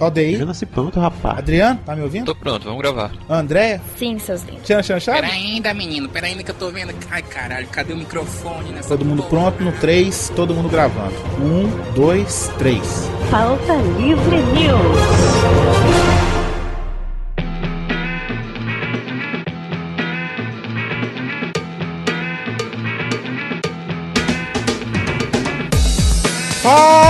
Aldeir, nasci pronto, rapaz. Adriano, tá me ouvindo? Tô pronto, vamos gravar. Andréia, Sim, seus lindos. Tchan Chanchado? Pera ainda, menino, pera ainda que eu tô vendo. Ai, caralho, cadê o microfone nessa Todo mundo porra? pronto no 3, todo mundo gravando. 1, 2, 3. Pauta Livre News. Fala,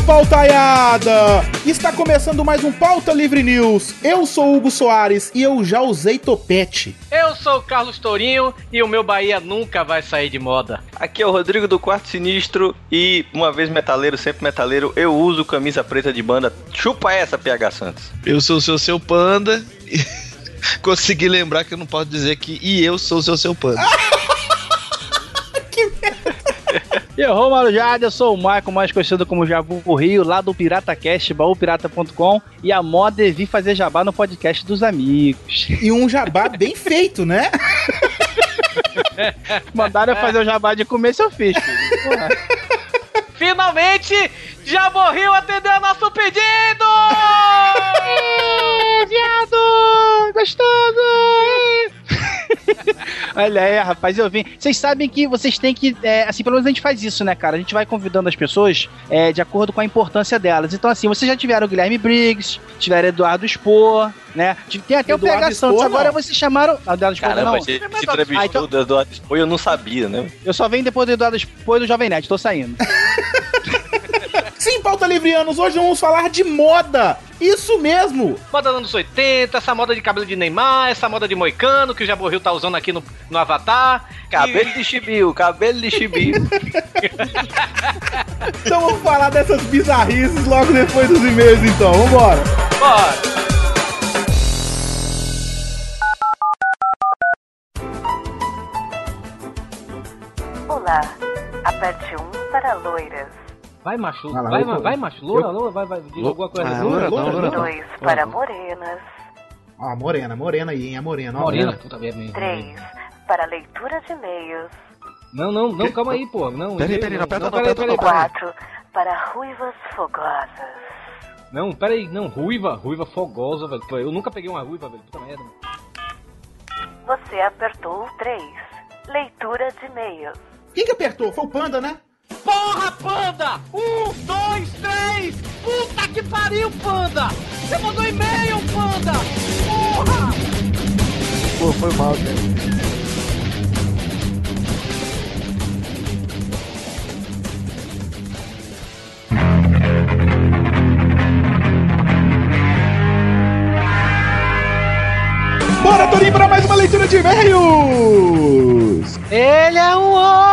pautaiada! Está começando mais um Pauta Livre News. Eu sou Hugo Soares e eu já usei topete. Eu sou o Carlos Tourinho e o meu Bahia nunca vai sair de moda. Aqui é o Rodrigo do Quarto Sinistro e, uma vez metaleiro, sempre metaleiro, eu uso camisa preta de banda. Chupa essa, PH Santos. Eu sou o seu seu panda. e Consegui lembrar que eu não posso dizer que e eu sou o seu seu panda. E eu, Romulo Jade, eu sou o Michael, mais conhecido como Jabu Rio, lá do PirataCast, baúpirata.com. E a moda é vir fazer jabá no podcast dos amigos. E um jabá bem feito, né? Mandaram eu fazer o jabá de começo eu fiz, filho. Porra. Finalmente, Jabu Rio atendeu nosso pedido! Viado! Gostoso! Olha aí, rapaz, eu vim. Vocês sabem que vocês têm que. é, assim, pelo menos a gente faz isso, né, cara? A gente vai convidando as pessoas é, de acordo com a importância delas. Então, assim, vocês já tiveram o Guilherme Briggs, tiveram Eduardo Spor, né? Tem até Eduardo o PH Santos. Spor, Agora vocês chamaram. Ah, o Eduardo Spor, Caramba, não. a gente Ah, entrevistou então- o Eduardo Spor e eu não sabia, né? eu só venho depois do Eduardo Spor e do Jovem Nerd, tô saindo. Sim, Pauta Livrianos, hoje vamos falar de moda. Isso mesmo. Moda dos anos 80, essa moda de cabelo de Neymar, essa moda de moicano que o Jabo Rio tá usando aqui no, no Avatar. Cabelo de chibio, cabelo de chibio. Então vamos falar dessas bizarrices logo depois dos e-mails, então. Vambora. E, bora! Olá, aperte 1 para loiras, Vai, macho. Vai vai, vai, vai, macho. Loura, loura, vai, vai. Diz alguma coisa. Ah, Loura, loura, loura. 2 para morenas, Ó, morena, morena aí, hein? A morena, ó. Morena, puta merda. 3 para leitura de e-mails, Não, não, não, calma aí, pô. Não, Peraí, peraí, não aperta não, peraí, aperta não, peraí, peraí. 4 para ruivas fogosas, Não, peraí, não, ruiva, ruiva fogosa, velho. Pô, Eu nunca peguei uma ruiva, velho. Puta merda. você apertou o 3, leitura de e-mails, Quem que apertou? Foi o Panda, né? Porra, panda! Um, dois, três! Puta que pariu, panda! Você mandou e-mail, panda! Porra! Pô, foi mal, cara. Bora, Torinho, para mais uma leitura de e-mails. Ele é um homem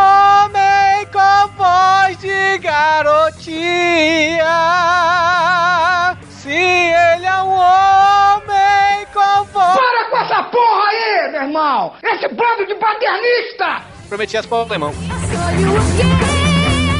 meu irmão! Esse bando de paternista! Prometi as palavras, irmão.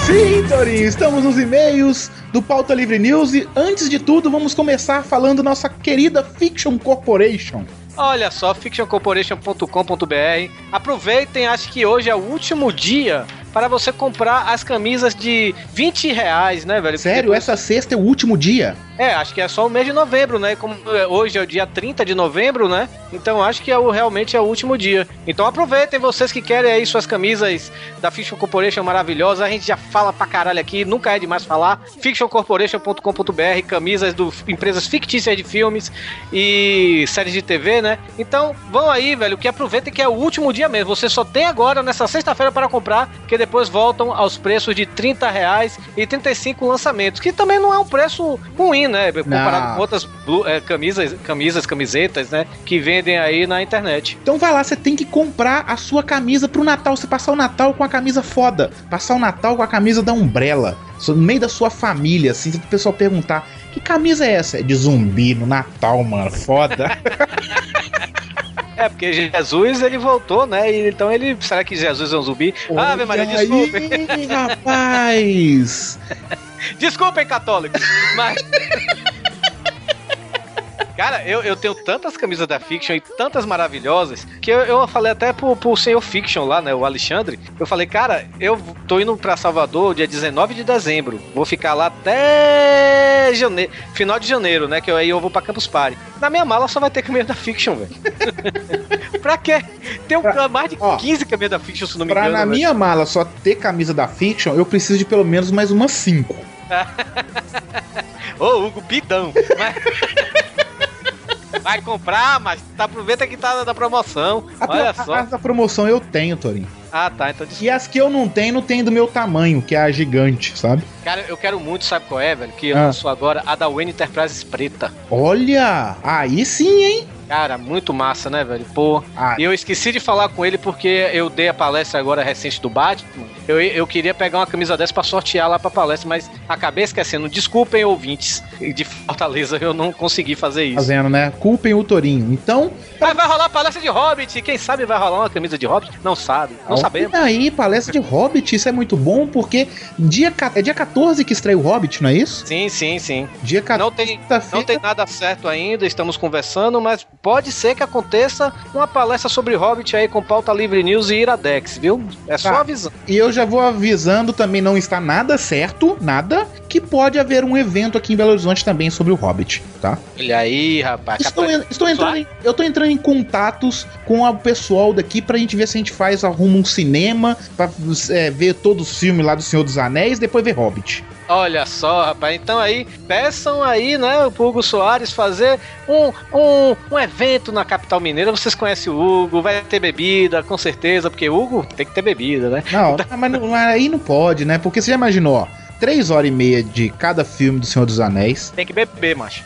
Sim, Torinho, estamos nos e-mails do Pauta Livre News e antes de tudo vamos começar falando nossa querida Fiction Corporation. Olha só, fictioncorporation.com.br. Aproveitem, acho que hoje é o último dia para você comprar as camisas de 20 reais, né, velho? Sério, Depois- essa sexta é o último dia? É, acho que é só o mês de novembro, né? Como é, hoje é o dia 30 de novembro, né? Então acho que é o, realmente é o último dia. Então aproveitem vocês que querem aí suas camisas da Fiction Corporation maravilhosa. A gente já fala pra caralho aqui, nunca é demais falar. fictioncorporation.com.br, camisas do empresas fictícias de filmes e séries de TV, né? Então vão aí, velho, que aproveitem que é o último dia mesmo. Você só tem agora nessa sexta-feira para comprar, que depois voltam aos preços de 30 reais e 35 lançamentos, que também não é um preço ruim, né? Comparado Não. com outras blu- é, camisas, camisas, camisetas, né? Que vendem aí na internet. Então vai lá, você tem que comprar a sua camisa pro Natal. Você passar o Natal com a camisa foda. Passar o Natal com a camisa da Umbrella. No meio da sua família, assim, se o pessoal perguntar: que camisa é essa? É de zumbi no Natal, mano. Foda. É, porque Jesus ele voltou, né? E então ele. Será que Jesus é um zumbi? Ave Maria, Olha desculpem. aí, rapaz. Desculpem, católicos. Mas. Cara, eu, eu tenho tantas camisas da Fiction e tantas maravilhosas que eu, eu falei até pro, pro senhor Fiction lá, né, o Alexandre. Eu falei, cara, eu tô indo pra Salvador dia 19 de dezembro. Vou ficar lá até janeiro, final de janeiro, né? Que eu- aí eu vou pra Campus Party. Na minha mala só vai ter camisa da Fiction, velho. pra quê? Tem um, mais de Ó, 15 camisas da Fiction, se não me Pra engano. na velho. minha mala só ter camisa da Fiction, eu preciso de pelo menos mais umas cinco. Ô, Hugo, bidão. Mas- Vai comprar, mas tá, aproveita que tá na promoção. A, Olha só. a, a promoção eu tenho, Torinho. Ah, tá. Então, desculpa. E as que eu não tenho, não tem do meu tamanho, que é a gigante, sabe? Cara, eu quero muito, sabe qual é, velho? Que eu Ah. lançou agora a da Wayne Enterprises preta. Olha! Aí sim, hein? Cara, muito massa, né, velho? Pô. Ah, E eu esqueci de falar com ele porque eu dei a palestra agora recente do Batman. Eu, eu queria pegar uma camisa dessa pra sortear lá pra palestra, mas acabei esquecendo. Desculpem, ouvintes de Fortaleza, eu não consegui fazer isso. fazendo, né? Culpem o Torinho. Então, Mas vai rolar palestra de Hobbit. Quem sabe vai rolar uma camisa de Hobbit? Não sabe. Não olha sabemos. aí, palestra de Hobbit, isso é muito bom, porque dia, é dia 14 que estreia o Hobbit, não é isso? Sim, sim, sim. Dia 14. Não tem, não tem nada certo ainda, estamos conversando, mas pode ser que aconteça uma palestra sobre Hobbit aí com pauta Livre News e Iradex, viu? É só Tá. avisando. E eu já vou avisando, também não está nada certo, nada, que pode haver um evento aqui em Belo Horizonte também sobre o Hobbit, tá? Olha aí, rapaz. Estou, en- estou entrando em, eu tô entrando em contatos com o pessoal daqui pra gente ver se a gente faz, arruma um cinema pra é, ver todos os filmes lá do Senhor dos Anéis, depois ver Hobbit. Olha só, rapaz. Então aí, peçam aí, né, pro Hugo Soares fazer um, um, um evento na capital mineira. Vocês conhecem o Hugo, vai ter bebida, com certeza, porque Hugo tem que ter bebida, né? Não- mas aí não pode, né? Porque você já imaginou, ó, três horas e meia de cada filme do Senhor dos Anéis. Tem que beber, macho.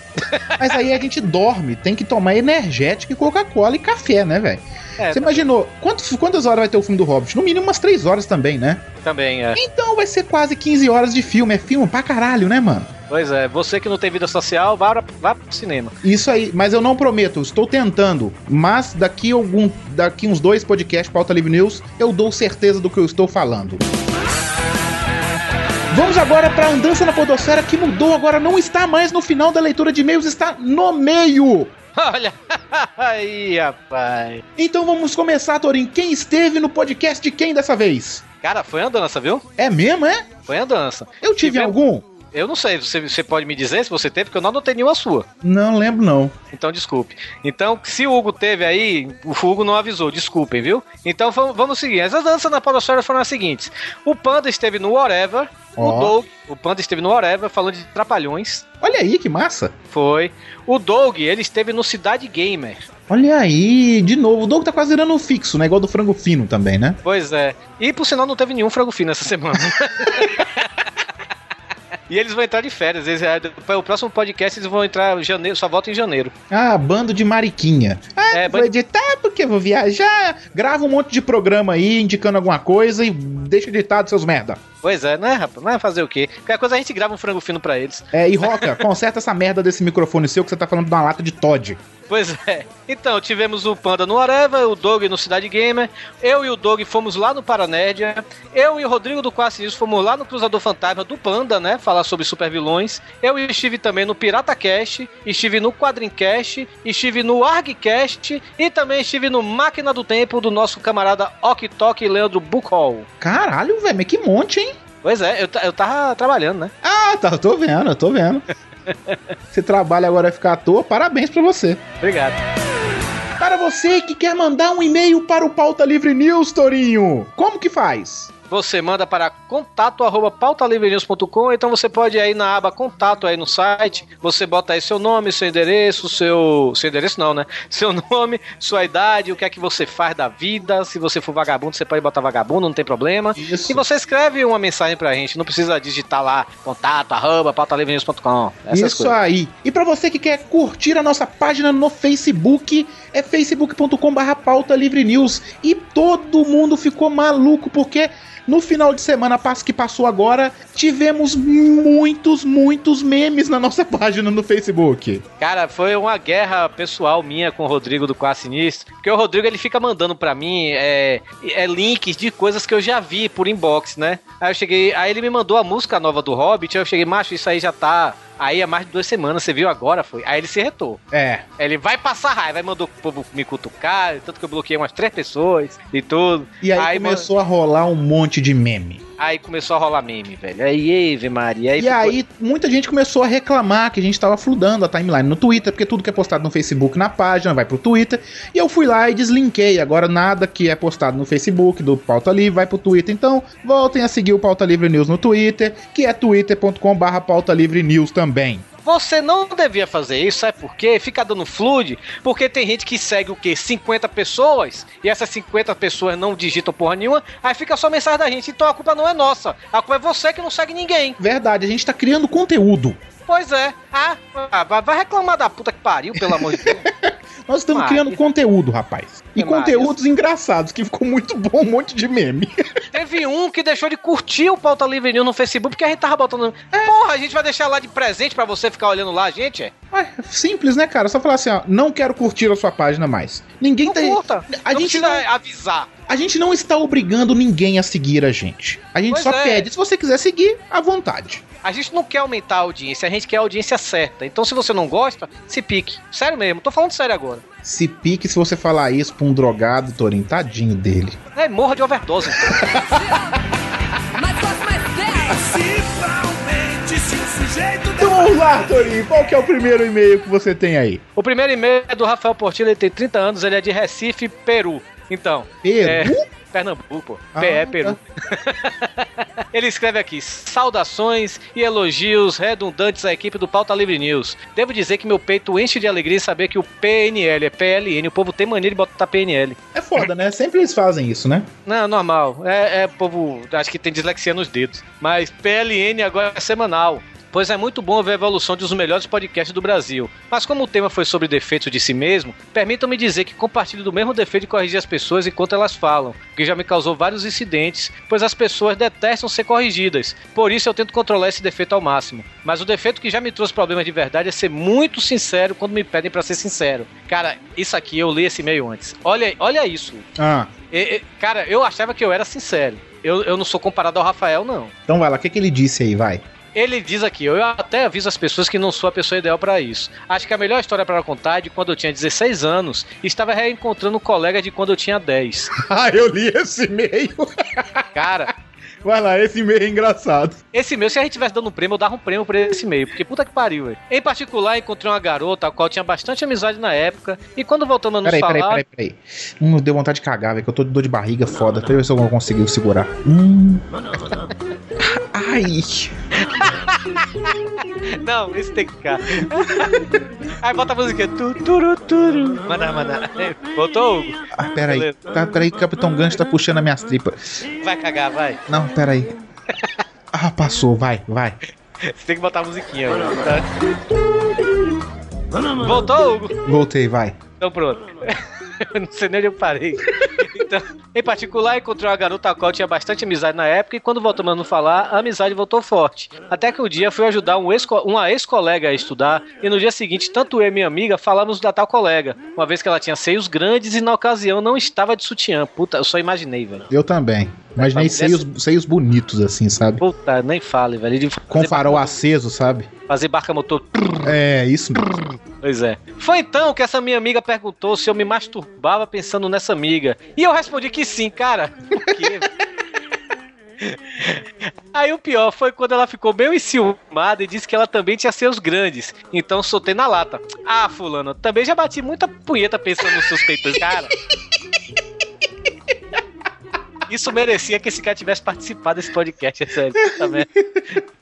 Mas aí a gente dorme, tem que tomar energético e Coca-Cola e café, né, velho? É, Você imaginou, quantos, quantas horas vai ter o filme do Hobbit? No mínimo umas três horas também, né? também é. Então vai ser quase 15 horas de filme. É filme pra caralho, né, mano? Pois é, você que não tem vida social, vá, pra- vá pro cinema. Isso aí, mas eu não prometo, estou tentando. Mas daqui algum, daqui uns dois podcasts, Pauta Livre News, eu dou certeza do que eu estou falando. Vamos agora para a andança na podosfera que mudou, agora não está mais no final da leitura de e-mails, está no meio. Olha aí, rapaz. Então vamos começar, Torin. Quem esteve no podcast de quem dessa vez? Cara, foi a dança, viu? É mesmo, é? Foi a dança. Eu tive Tivemos- algum? Eu não sei, você, você pode me dizer se você teve, porque eu não anotei nenhuma sua. Não lembro, não. Então, desculpe. Então, se o Hugo teve aí, o Hugo não avisou, desculpem, viu? Então, vamos, vamos seguir. Essas danças na Podosfera foram as seguintes. O Panda esteve no Whatever, Ó. o Doug, o Panda esteve no Whatever, falando de Trapalhões, Olha aí, que massa. foi. O Doug, ele esteve no Cidade Gamer. Olha aí, de novo. O Doug tá quase virando um fixo, né? Igual do frango fino também, né? Pois é. E, por sinal, não teve nenhum frango fino essa semana. E eles vão entrar de férias. Eles, é, o próximo podcast eles vão entrar em janeiro, só volta em janeiro. Ah, bando de mariquinha. Ah, É, vou bando- editar porque vou viajar. Grava um monte de programa aí, indicando alguma coisa e deixa editado seus merda. Pois é, né, rapaz? Mas fazer o quê? Qualquer coisa a gente grava um frango fino pra eles. É, e Roca, conserta essa merda desse microfone seu que você tá falando de uma lata de Todd. Pois é. Então, tivemos o Panda no Areva, o Doug no Cidade Gamer. Eu e o Doug fomos lá no Paranerdia. Eu e o Rodrigo do Quase News fomos lá no Cruzador Fantasma do Panda, né? Falar sobre super vilões. Eu estive também no Pirata Cast, estive no Quadrincast, estive no ArgCast e também estive no Máquina do Tempo do nosso camarada Ok Leandro Buchol. Caralho, velho, mas que monte, hein? Pois é, eu, eu tava trabalhando, né? Ah, tá, eu tô vendo, eu tô vendo. Você trabalha agora vai ficar à toa, parabéns pra você. Obrigado. Para você que quer mandar um e-mail para o Pauta Livre News, Torinho, como que faz? Você manda para contato arroba pautalivrenews.com, então você pode ir aí na aba contato aí no site, você bota aí seu nome, seu endereço, seu seu endereço não, né? Seu nome, sua idade, o que é que você faz da vida, se você for vagabundo, você pode botar vagabundo, não tem problema. Isso. E você escreve uma mensagem pra gente, não precisa digitar lá contato arroba pautalivrenews.com. Isso coisas. aí. E pra você que quer curtir a nossa página no Facebook, é facebook.com/barra pauta livre news. E todo mundo ficou maluco porque no final de semana passo que passou agora, tivemos muitos, muitos memes na nossa página no Facebook. Cara, foi uma guerra pessoal minha com o Rodrigo do Quase Sinistro. Porque o Rodrigo ele fica mandando pra mim é, é, links de coisas que eu já vi por inbox, né? Aí eu cheguei, aí ele me mandou a música nova do Hobbit, aí eu cheguei, macho, isso aí já tá Aí há mais de duas semanas, você viu agora, foi. Aí ele se retou. É. Ele vai passar raiva, aí mandou o povo me cutucar, tanto que eu bloqueei umas três pessoas e tudo. E aí, começou a rolar um monte de meme. Aí começou a rolar meme, velho. Aí, Ave Maria. Aí E ficou- aí, muita gente começou a reclamar que a gente tava fludando a timeline no Twitter, porque tudo que é postado no Facebook na página vai pro Twitter. E eu fui lá e deslinkei. Agora, nada que é postado no Facebook do Pauta Livre vai pro Twitter. Então, voltem a seguir o Pauta Livre News no Twitter, que é twitter.com/barra Pauta Livre News também. Você não devia fazer isso, sabe por quê? Fica dando flood, porque tem gente que segue o quê? 50 pessoas, e essas 50 pessoas não digitam porra nenhuma, aí fica só mensagem da gente. Então a culpa não é nossa, a culpa é você que não segue ninguém. Verdade, a gente tá criando conteúdo. Pois é. Ah, ah, vai- reclamar da puta que pariu, pelo amor de Deus. Nós estamos Maria. criando conteúdo, rapaz. E Maria. conteúdos engraçados, que ficou muito bom, um monte de meme. Teve um que deixou de curtir o Pauta Livre News no Facebook, porque a gente tava botando. Porra, a gente vai deixar lá de presente pra você ficar olhando lá, gente? É? Ué, simples, né, cara? Só falar assim, ó, não quero curtir a sua página mais. Ninguém Não tá. curta. A não gente precisa não, avisar. a gente não está obrigando ninguém a seguir a gente. A gente Pois só é. pede, se você quiser seguir, à vontade. A gente não quer aumentar a audiência, a gente quer a audiência certa. Então, se você não gosta, se pique. Sério mesmo, tô falando sério agora. Se pique se você falar isso pra um drogado, Torinho, tadinho dele. É, morra de overdose. Então vamos lá, Torinho, qual que é o primeiro e-mail que você tem aí? o primeiro e-mail é do Rafael Portillo, ele tem 30 anos, ele é de Recife, Peru. Então, Peru? É, Pernambuco, pô. Ah, PE, Peru. Ele escreve aqui: saudações e elogios redundantes à equipe do Pauta Livre News. Devo dizer que meu peito enche de alegria em saber que o PNL é PLN. O povo tem mania de botar PNL. É foda, né? Sempre eles fazem isso, né? Não, normal. É, é povo. Acho que tem dislexia nos dedos. Mas PLN agora é semanal. Pois é muito bom ver a evolução dos melhores podcasts do Brasil. Mas como o tema foi sobre defeitos de si mesmo, permitam-me dizer que compartilho do mesmo defeito de corrigir as pessoas enquanto elas falam, o que já me causou vários incidentes, pois as pessoas detestam ser corrigidas. Por isso eu tento controlar esse defeito ao máximo. Mas o defeito que já me trouxe problemas de verdade é ser muito sincero quando me pedem pra ser sincero. Cara, isso aqui eu li esse e-mail antes. Olha, olha isso. Ah, E- e- cara, eu achava que eu era sincero. Eu, eu não sou comparado ao Rafael, não. então vai lá, o que, que ele disse aí, vai? Ele diz aqui, eu até aviso as pessoas que não sou a pessoa ideal pra isso. Acho que a melhor história pra contar é de quando eu tinha 16 anos e estava reencontrando um colega de quando eu tinha 10. Ah, eu li esse e-mail. Cara, Vai lá, esse e-mail é engraçado. esse meu, se a gente tivesse dando um prêmio, eu dava um prêmio pra esse e-mail, porque puta que pariu, velho. Em particular, encontrei uma garota a qual tinha bastante amizade na época e quando voltamos a nos Peraí, falar... peraí, peraí, peraí. Hum, deu vontade de cagar, velho, que eu tô de dor de barriga foda. Deixa eu ver se eu vou conseguir segurar. Hum. Ai. Não, esse tem que ficar. Aí bota a música. Tu, turu, turu. Manda, manda. Botou, Hugo? Ah, peraí. Beleza. Tá, peraí, que o Capitão Gancho tá puxando as minhas tripas. Vai cagar, vai. Não, peraí. Ah, passou, vai, vai. Você tem que botar a musiquinha, tá? Voltou, Hugo? Voltei, vai. Então pronto. Eu não sei nem onde eu parei. Então, em particular, encontrei uma garota a qual tinha bastante amizade na época e quando voltamos a nos falar, a amizade voltou forte. Até que um dia fui ajudar um ex uma ex-colega a estudar e no dia seguinte, tanto eu e minha amiga falamos da tal colega, uma vez que ela tinha seios grandes e na ocasião não estava de sutiã. Puta, eu só imaginei, velho. Eu também. Imaginei Essa- seios, seios bonitos, assim, sabe? Puta, nem fale, velho. De Com farol barca- aceso, sabe? Fazer barca motor. É, isso mesmo. Pois é. Foi então que essa minha amiga perguntou se eu me masturbava pensando nessa amiga. E eu respondi que sim, cara. Por quê? Aí o pior foi quando ela ficou meio enciumada e disse que ela também tinha seus grandes. Então soltei na lata. Ah, fulano, também já bati muita punheta pensando nos seus peitos, cara. Isso merecia que esse cara tivesse participado desse podcast, é sério.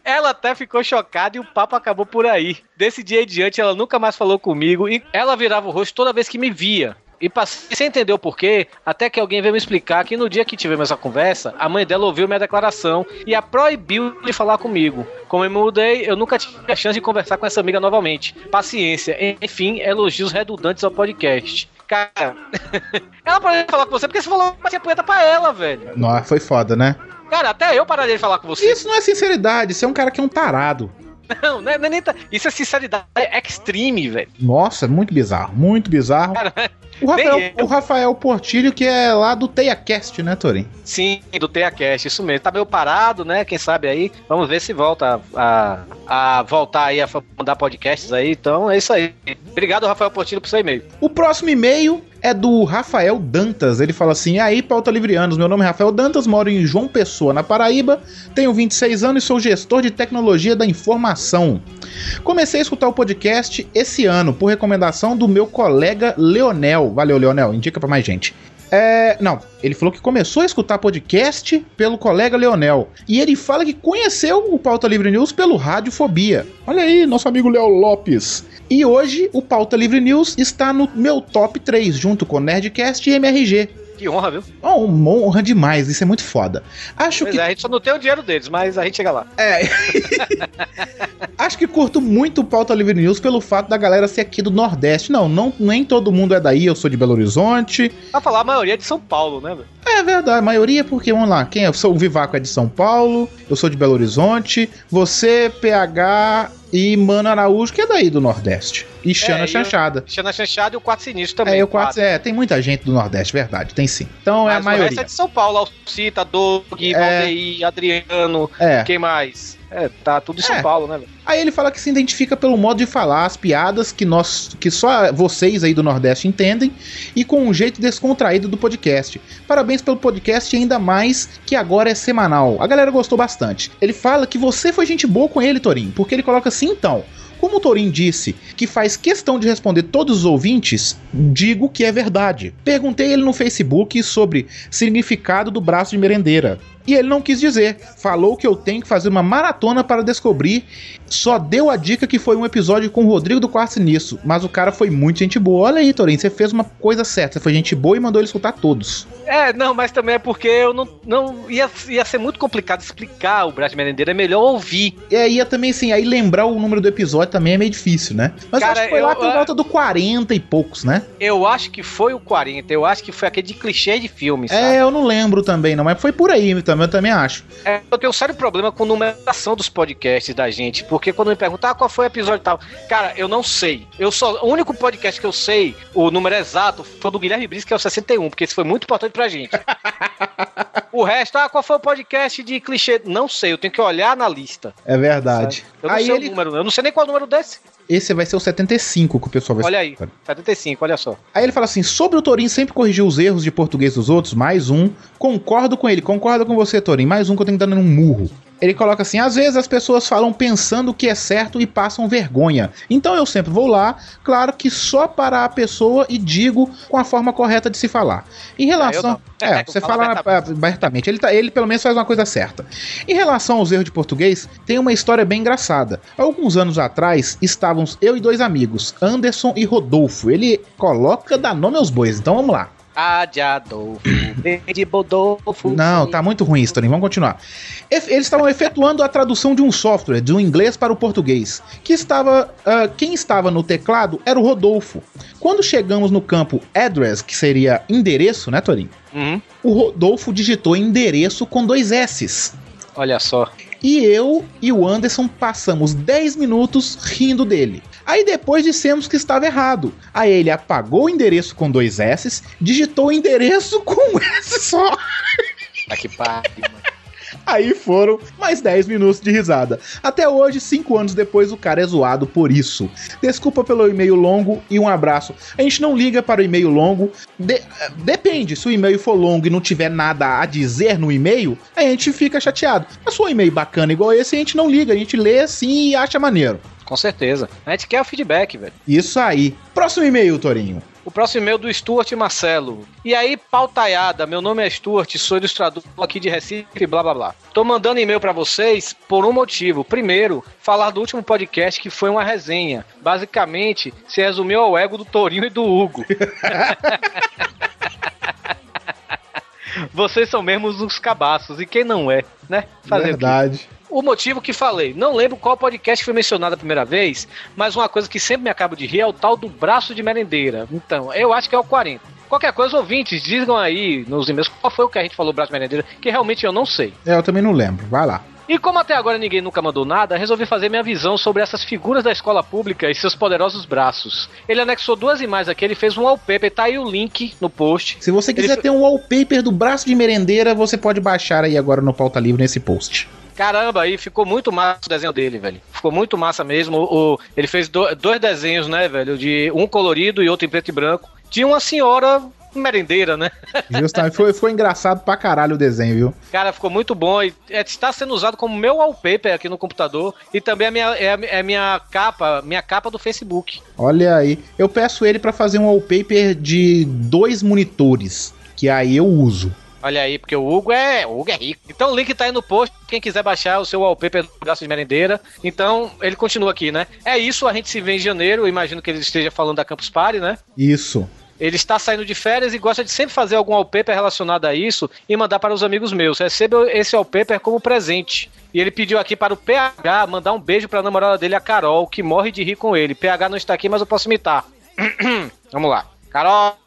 Ela até ficou chocada e o papo acabou por aí. Desse dia em diante, ela nunca mais falou comigo e ela virava o rosto toda vez que me via. E passei sem entender o porquê, até que alguém veio me explicar que no dia que tivemos essa conversa, a mãe dela ouviu minha declaração e a proibiu de falar comigo. Como eu mudei, eu nunca tive a chance de conversar com essa amiga novamente. Paciência. Enfim, elogios redundantes ao podcast. Cara, ela parou de falar com você porque você falou que batia punheta pra ela, velho. Nossa, foi foda, né? Cara, até eu pararia de falar com você. Isso não é sinceridade, isso é um cara que é um tarado. Não, não é, não é nem. Isso é sinceridade extreme, velho. Nossa, muito bizarro, muito bizarro. Cara, O Rafael, o Rafael Portilho, que é lá do TeiaCast, né, Torin? Sim, do TeaCast, isso mesmo. Tá meio parado, né? Quem sabe aí. Vamos ver se volta a, a, a voltar aí a mandar podcasts aí. Então é isso aí. Obrigado, Rafael Portilho, por seu e-mail. O próximo e-mail é do Rafael Dantas. Ele fala assim: "E aí, pauta livrianos, meu nome é Rafael Dantas, moro em João Pessoa, na Paraíba, tenho 26 anos e sou gestor de tecnologia da informação. Comecei a escutar o podcast esse ano por recomendação do meu colega Leonel. Valeu, Leonel, indica pra mais gente. É, não, ele falou que começou a escutar podcast pelo colega Leonel. E ele fala que conheceu o Pauta Livre News pelo Radiofobia. Olha aí, nosso amigo Léo Lopes. E hoje o Pauta Livre News está no meu top 3, junto com Nerdcast e MRG. Que honra, viu? Oh, uma honra demais, isso é muito foda. Acho Pois que é, a gente só não tem o dinheiro deles, mas a gente chega lá. é. Acho que curto muito o Pauta Livre News pelo fato da galera ser aqui do Nordeste. Não, não nem todo mundo é daí, eu sou de Belo Horizonte. Pra falar, a maioria é de São Paulo, né, velho? É verdade, a maioria porque, vamos lá, quem é? Eu sou o Vivaco é de São Paulo, eu sou de Belo Horizonte, você, PH e Mano Araújo, que é daí do Nordeste. E Xana e eu- Chanchada. Xana Chanchada e o Quatro Sinistro também. É, eu quatro, é, tem muita gente do Nordeste, verdade, tem sim. Então é a Mas o resto maioria. é de São Paulo, Alcita, Doug, Valdeir, Adriano, É. quem mais? É, tá tudo em São É. Paulo, né? Aí ele fala que se identifica pelo modo de falar, as piadas que nós, que só vocês aí do Nordeste entendem, e com um jeito descontraído do podcast. Parabéns pelo podcast, ainda mais que agora é semanal. A galera gostou bastante. Ele fala que você foi gente boa com ele, Torinho, porque ele coloca assim então. Como o Torin disse que faz questão de responder todos os ouvintes, digo que é verdade. Perguntei ele no Facebook sobre significado do braço de merendeira. E ele não quis dizer. Falou que eu tenho que fazer uma maratona para descobrir. Só deu a dica que foi um episódio com o Rodrigo do Quarto Sinistro. Mas o cara foi muito gente boa. Olha aí, Torin, você fez uma coisa certa. Você foi gente boa e mandou ele escutar todos. É, não, mas também é porque eu não. não ia, ia ser muito complicado explicar o Braço de Merendeiro, é melhor ouvir. E aí, também, assim, aí lembrar o número do episódio também é meio difícil, né? Mas Cara, acho que foi lá eu- por volta do 40 e poucos, né? Eu acho que foi o 40, eu acho que foi aquele de clichê de filme, sabe? É, eu não lembro também, não. Mas foi por aí também, eu também acho. É, eu tenho um sério problema com numeração dos podcasts da gente, porque quando me perguntam ah, qual foi o episódio e tal, cara, eu não sei. Eu só, o único podcast que eu sei, o número exato, foi o do Guilherme Brice, que é o 61, porque isso foi muito importante pra gente. o resto, ah, qual foi o podcast de clichê? Não sei, eu tenho que olhar na lista. É verdade. Eu não Aí sei ele. o número, eu não sei nem qual é o número desse. Esse vai ser o 75 que o pessoal vai Olha aí, escutar. 75, olha só. Aí ele fala assim: sobre o Torin sempre corrigir os erros de português dos outros, mais um. Concordo com ele, concordo com você, Torin. Mais um que eu tenho que dar num murro. Ele coloca assim: às vezes as pessoas falam pensando que é certo e passam vergonha. Então eu sempre vou lá, claro que só para a pessoa e digo com a forma correta de se falar. Em relação. não. É, Eu você fala abertamente. abertamente. Ele, tá, ele pelo menos faz uma coisa certa. Em relação aos erros de português, tem uma história bem engraçada. Alguns anos atrás, estávamos eu e dois amigos, Anderson e Rodolfo. Ele coloca dá nome aos bois, então vamos lá. Adiadolfo, de Bodolfo. Não, tá muito ruim isso, Toninho. Vamos continuar. Eles estavam efetuando a tradução de um software do inglês para o português. Que estava. ah, quem estava no teclado era o Rodolfo. Quando chegamos no campo address, que seria endereço, né, Torinho? Uhum, O Rodolfo digitou endereço com dois S's. olha só. E eu e o Anderson passamos 10 minutos rindo dele. Aí depois dissemos que estava errado. Aí ele apagou o endereço com dois S, digitou o endereço com um S só. Tá que pariu. Aí foram mais 10 minutos de risada. Até hoje, 5 anos depois, o cara é zoado por isso. Desculpa pelo e-mail longo e um abraço. A gente não liga para o e-mail longo. De- depende, se o e-mail for longo e não tiver nada a dizer no e-mail, a gente fica chateado. Mas se for um e-mail bacana igual esse, a gente não liga, a gente lê assim e acha maneiro. Com certeza. A gente quer o feedback, velho. Isso aí. Próximo e-mail, Torinho. O próximo e-mail do Stuart Marcelo. E aí, pautaiada, meu nome é Stuart, sou ilustrador aqui de Recife, blá blá blá. Tô mandando e-mail pra vocês por um motivo. Primeiro, falar do último podcast que foi uma resenha. Basicamente, se resumiu ao ego do Torinho e do Hugo. Vocês são mesmo os cabaços, e quem não é, né? Fazer? Verdade. O motivo que falei, não lembro qual podcast foi mencionado a primeira vez, mas uma coisa que sempre me acabo de rir é o tal do braço de merendeira. Então, eu acho que é o 40. Qualquer coisa, ouvintes, digam aí nos e-mails qual foi o que a gente falou braço de merendeira, que realmente eu não sei. É, eu também não lembro. Vai lá. E como até agora ninguém nunca mandou nada, resolvi fazer minha visão sobre essas figuras da escola pública e seus poderosos braços. Ele anexou duas imagens aqui, ele fez um wallpaper, tá aí o link no post. Se você quiser Ele- ter um wallpaper do braço de merendeira, você pode baixar aí agora no Pauta Livre nesse post. Caramba, aí ficou muito massa o desenho dele, velho. Ficou muito massa mesmo. O, o- ele fez do- dois desenhos, né, velho? De um colorido e outro em preto e branco. Tinha uma senhora merendeira, né? Justamente, foi, foi engraçado pra caralho o desenho, viu? Cara, ficou muito bom e é, está sendo usado como meu wallpaper aqui no computador e também a minha, é, a- é minha capa, minha capa do Facebook. Olha aí. Eu peço ele pra fazer um wallpaper de dois monitores, que aí eu uso. Olha aí, porque o Hugo é, o Hugo é rico. Então o link tá aí no post, quem quiser baixar o seu wallpaper do braço de merendeira. Então, ele continua aqui, né? É isso, a gente se vê em janeiro, eu imagino que ele esteja falando da Campus Party, né? Isso. Ele está saindo de férias e gosta de sempre fazer algum wallpaper relacionado a isso e mandar para os amigos meus. Receba esse wallpaper como presente. E ele pediu aqui para o PH mandar um beijo para a namorada dele, a Carol, que morre de rir com ele. PH não está aqui, mas eu posso imitar. Vamos lá. Carol,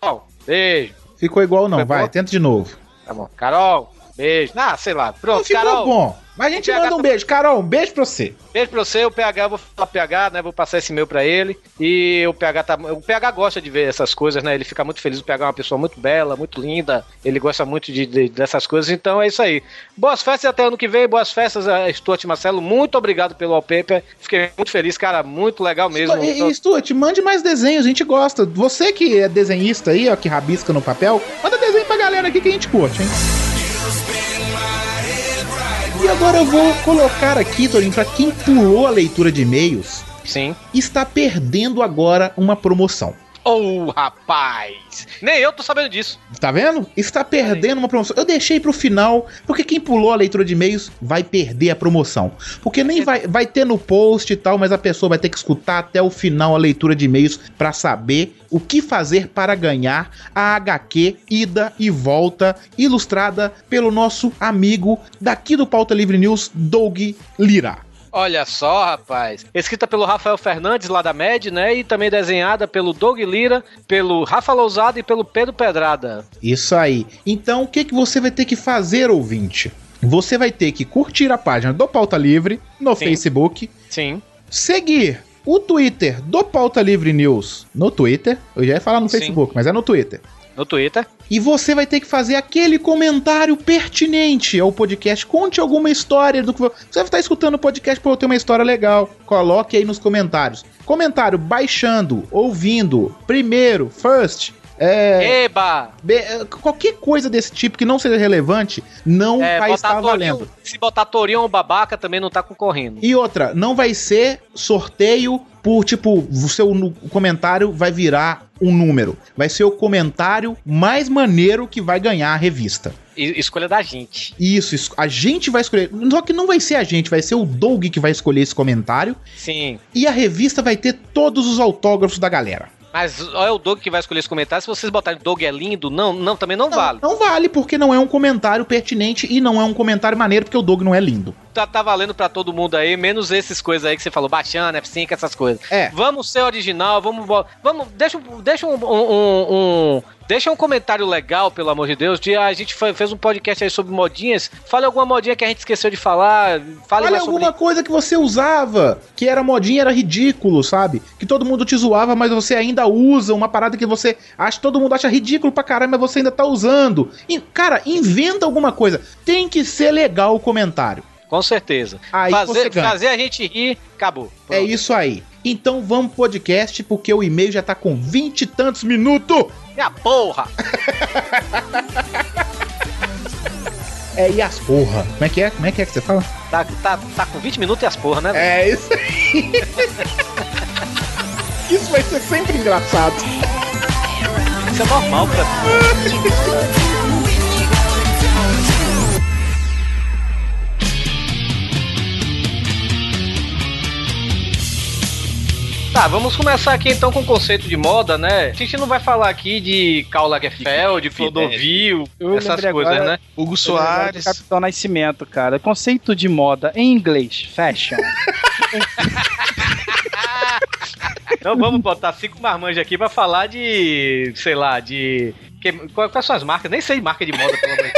beijo. Ficou igual não, Foi vai, bom? tenta de novo. Tá bom. Carol, beijo. Ah, sei lá. Pronto, ficou Carol. bom. Mas a gente manda um tá- beijo. Carol, um beijo pra você. Beijo pra você, o PH, vou falar PH, né? Vou passar esse e-mail pra ele. E o PH tá. O PH gosta de ver essas coisas, né? Ele fica muito feliz. O PH é uma pessoa muito bela, muito linda. Ele gosta muito de, de- dessas coisas. Então é isso aí. Boas festas até ano que vem. Boas festas, Stuart Marcelo. Muito obrigado pelo wallpaper. Fiquei muito feliz, cara. Muito legal mesmo. E, e, Stuart, mande mais desenhos, a gente gosta. Você que é desenhista aí, ó, que rabisca no papel, manda pra galera aqui que a gente curte, hein? E agora eu vou colocar aqui, Torinho, pra quem pulou a leitura de e-mails, Sim. está perdendo agora uma promoção. Oh, rapaz! Nem eu tô sabendo disso. Tá vendo? Está perdendo uma promoção. Eu deixei pro final, porque quem pulou a leitura de e-mails vai perder a promoção. Porque nem vai, vai ter no post e tal, mas a pessoa vai ter que escutar até o final a leitura de e-mails pra saber o que fazer para ganhar a HQ Ida e Volta, ilustrada pelo nosso amigo daqui do Pauta Livre News, Doug Lira. Olha só, rapaz. Escrita pelo Rafael Fernandes, lá da MED, né? E também desenhada pelo Doug Lira, pelo Rafa Lousada e pelo Pedro Pedrada. Isso aí. Então, o que, que você vai ter que fazer, ouvinte? Você vai ter que curtir a página do Pauta Livre no Sim. Facebook, Sim. seguir o Twitter do Pauta Livre News no Twitter. Eu já ia falar no Sim. Facebook, mas é no Twitter. No Twitter. E você vai ter que fazer aquele comentário pertinente ao podcast. Conte alguma história do que você vai estar escutando o podcast para ter uma história legal. Coloque aí nos comentários. Comentário baixando, ouvindo, primeiro, first. É, Eba! be- qualquer coisa desse tipo que não seja relevante não É, vai estar valendo. Se botar Torinho ou babaca, também não tá concorrendo. E outra, não vai ser sorteio por tipo, o seu comentário vai virar um número. Vai ser o comentário mais maneiro que vai ganhar a revista. Escolha da gente. Isso, isso, a gente vai escolher. Só que não vai ser a gente, vai ser o Doug que vai escolher esse comentário. Sim. E a revista vai ter todos os autógrafos da galera. Mas é o Doug que vai escolher esse comentário. Se vocês botarem Doug é lindo, não, não também não, vale. Não vale porque não é um comentário pertinente e não é um comentário maneiro porque o Doug não é lindo. Tá, tá valendo pra todo mundo aí, menos esses coisas aí que você falou, baixando, F5, essas coisas. É. Vamos ser original, vamos. Vamos. Deixa, um- deixa um, um- um- Deixa um comentário legal, pelo amor de Deus. De, a gente fe- fez um podcast aí sobre modinhas. Fale alguma modinha que a gente esqueceu de falar. Fale Olha mais sobre alguma coisa que você usava, que era modinha, era ridículo, sabe? Que todo mundo te zoava, mas você ainda usa uma parada que você acha, todo mundo acha ridículo pra caramba, mas você ainda tá usando. E, cara, inventa alguma coisa. Tem que ser legal o comentário. Com certeza. Aí fazer, fazer a gente rir, acabou. É Pronto. isso aí. Então vamos pro podcast, porque o e-mail já tá com vinte e tantos minutos. E a porra! É, e as porra. Como é que é? Como é que é que você fala? Tá, tá, tá com 20 minutos e as porra, né? É isso aí. isso vai ser sempre engraçado. Isso é normal pra Tá, vamos começar aqui então com o conceito de moda, né? A gente não vai falar aqui de Karl Lagerfeld, Clodovil, Eu essas coisas, agora- né? Hugo Soares. Capitão Nascimento, cara. Conceito de moda em inglês, fashion. Então vamos botar cinco marmanjos aqui pra falar de, sei lá, de... Que, quais são as marcas? Nem sei marca de moda, pelo amor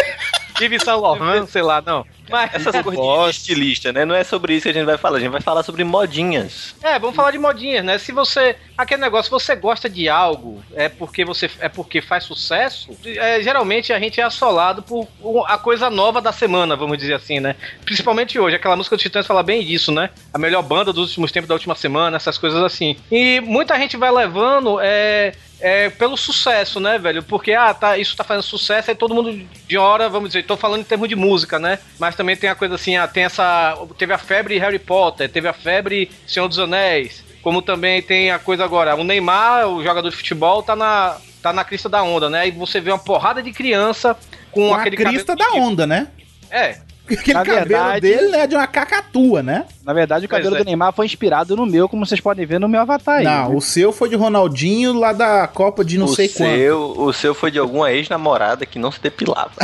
Yves Saint Laurent, sei lá, não. Mas, Essas coisas de estilista, né? Não é sobre isso que a gente vai falar. A gente vai falar sobre modinhas. É, vamos falar de modinhas, né? Se você. Aquele negócio, se você gosta de algo, é porque você é porque faz sucesso, é, geralmente a gente é assolado por a coisa nova da semana, vamos dizer assim, né? Principalmente hoje, aquela música do Titãs fala bem disso, né? A melhor banda dos últimos tempos da última semana, essas coisas assim. E muita gente vai levando é, é, pelo sucesso, né, velho? Porque, ah, tá, isso tá fazendo sucesso, aí todo mundo de hora, vamos dizer, tô falando em termos de música, né? Mas também tem a coisa assim, ah, tem essa. Teve a febre Harry Potter, teve a febre Senhor dos Anéis, como também tem a coisa agora, o Neymar, o jogador de futebol, tá na. Tá na crista da onda, né? E você vê uma porrada de criança com, Com a aquele crista cabelo da onda, né? É, Aquele Na cabelo verdade- dele é de uma cacatua, né? Na verdade, o cabelo é. do Neymar foi inspirado no meu, como vocês podem ver no meu avatar aí. Não, né? o seu foi de Ronaldinho lá da Copa de não o sei quanto. seu, O seu foi de alguma ex-namorada que não se depilava.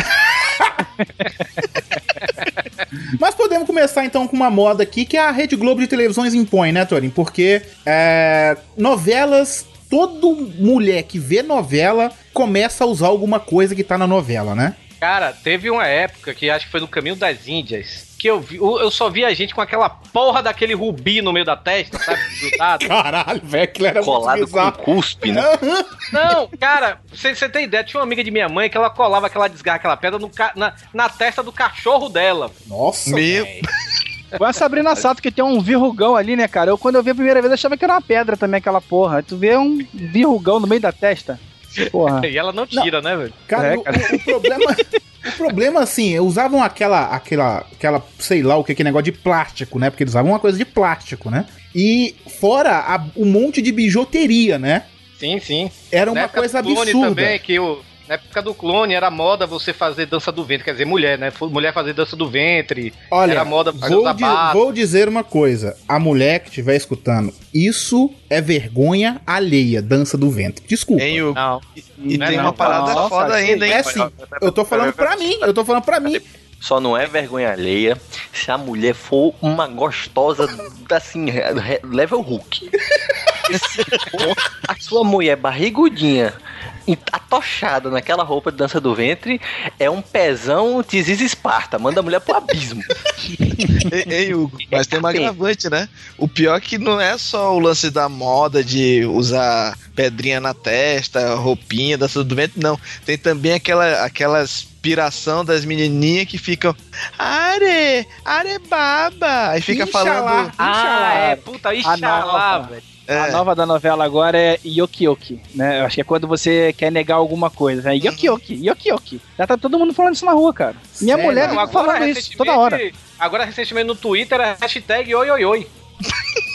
Mas podemos começar então com uma moda aqui que a Rede Globo de televisões impõe, né, Torin? Porque é, novelas, todo mulher que vê novela começa a usar alguma coisa que tá na novela, né? Cara, teve uma época que acho que foi no Caminho das Índias. Que eu, vi, eu só vi a gente com aquela porra daquele rubi no meio da testa, sabe? Grudado. Caralho, velho, aquilo era Colado muito com cuspe, né? Não, cara, você tem ideia? Tinha uma amiga de minha mãe que ela colava aquela desgarra, aquela pedra no na, na testa do cachorro dela. Nossa, Meu-. Com a Sabrina Sato, que tem um virrugão ali, né, cara? Eu, quando eu vi a primeira vez, achava que era uma pedra também, aquela porra. Tu vê um virrugão no meio da testa. Porra. E ela não tira, né, velho? Cara, É, o- cara. O, o problema. O problema, assim, usavam aquela, aquela, aquela, sei lá o que, aquele negócio de plástico, né? Porque eles usavam uma coisa de plástico, né? E fora a- um monte de bijuteria, né? Sim, sim. Era Na uma época coisa absurda. também, que o, na época do clone era moda você fazer dança do ventre, quer dizer, mulher, né? Mulher fazer dança do ventre. Olha, era moda você vou, di- vou dizer uma coisa. A mulher que estiver escutando, isso é vergonha alheia, dança do ventre. Desculpa. Não. E Não é tem não, uma parada nossa, foda ainda, hein? É sim. Eu tô falando pra mim, eu tô falando pra mim. Só não é vergonha alheia se a mulher for uma gostosa, assim, level Hulk. A sua mulher barrigudinha, atochada naquela roupa de dança do ventre, é um pezão Tizis Esparta. Manda a mulher pro abismo. Ei, ei, Hugo, mas tem uma agravante, né? O pior é que não é só o lance da moda de usar pedrinha na testa, roupinha, dança do vento, não. Tem também aquela, aquela inspiração das menininhas que ficam Are, are baba, aí fica Inxalá. falando... Ah, é, puta, Ixalá, nova. A É, nova da novela agora é Yoki Yoki, né? Eu acho que é quando você quer negar alguma coisa. É Yoki Yoki, Yoki Yoki. Já tá todo mundo falando isso na rua, cara. Minha Sério? mulher fica agora, falando isso toda hora. Agora, recentemente no Twitter era hashtag oi, oi, oi.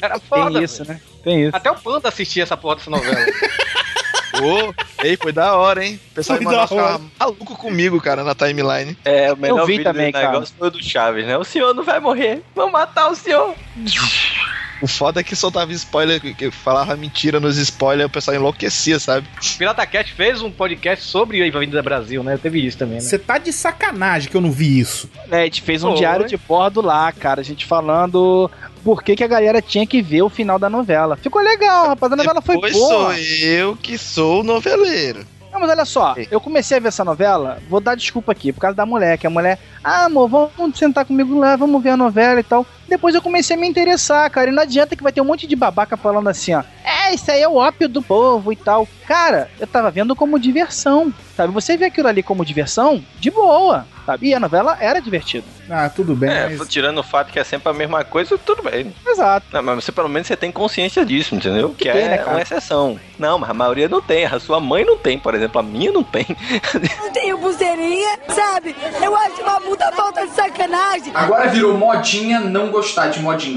Era foda, Tem isso, né? Tem isso. Até o Panda assistia essa porra dessa novela. ô, ei, foi da hora, hein? O pessoal Foi em Manaus ficava maluco comigo, cara, na timeline. É, o melhor vi vídeo também, do cara. negócio foi o do Chaves, né? O senhor não vai morrer, vamos matar o senhor. O foda é que soltava spoiler, que- falava mentira nos spoilers, o pessoal enlouquecia, sabe? Pirata Cat fez um podcast sobre a Avenida Brasil, né? Teve isso também, né? Você tá de sacanagem que eu não vi isso. É, a gente fez um Foi. diário de bordo lá, cara. A gente falando por que, que a galera tinha que ver o final da novela. Ficou legal, rapaz. A novela foi Depois boa. sou eu que sou o noveleiro. Não, mas olha só, eu comecei a ver essa novela, vou dar desculpa aqui, por causa da mulher, que a mulher, ah, amor, vamos sentar comigo lá, vamos ver a novela e tal. Depois eu comecei a me interessar, cara, e não adianta que vai ter um monte de babaca falando assim, ó, é, isso aí é o ópio do povo e tal. Cara, eu tava vendo como diversão, sabe? Você vê aquilo ali como diversão, de boa, sabe? E a novela era divertida. Ah, tudo bem, É, mas... tirando o fato que é sempre a mesma coisa, tudo bem. Exato. Não, mas você pelo menos você tem consciência disso, entendeu? Que, tem, é né, uma exceção. Não, mas a maioria não tem. A sua mãe não tem, por exemplo. A minha não tem. Não tenho pulseirinha, sabe? Eu acho uma puta falta de sacanagem. Agora virou modinha não gostar de modinha.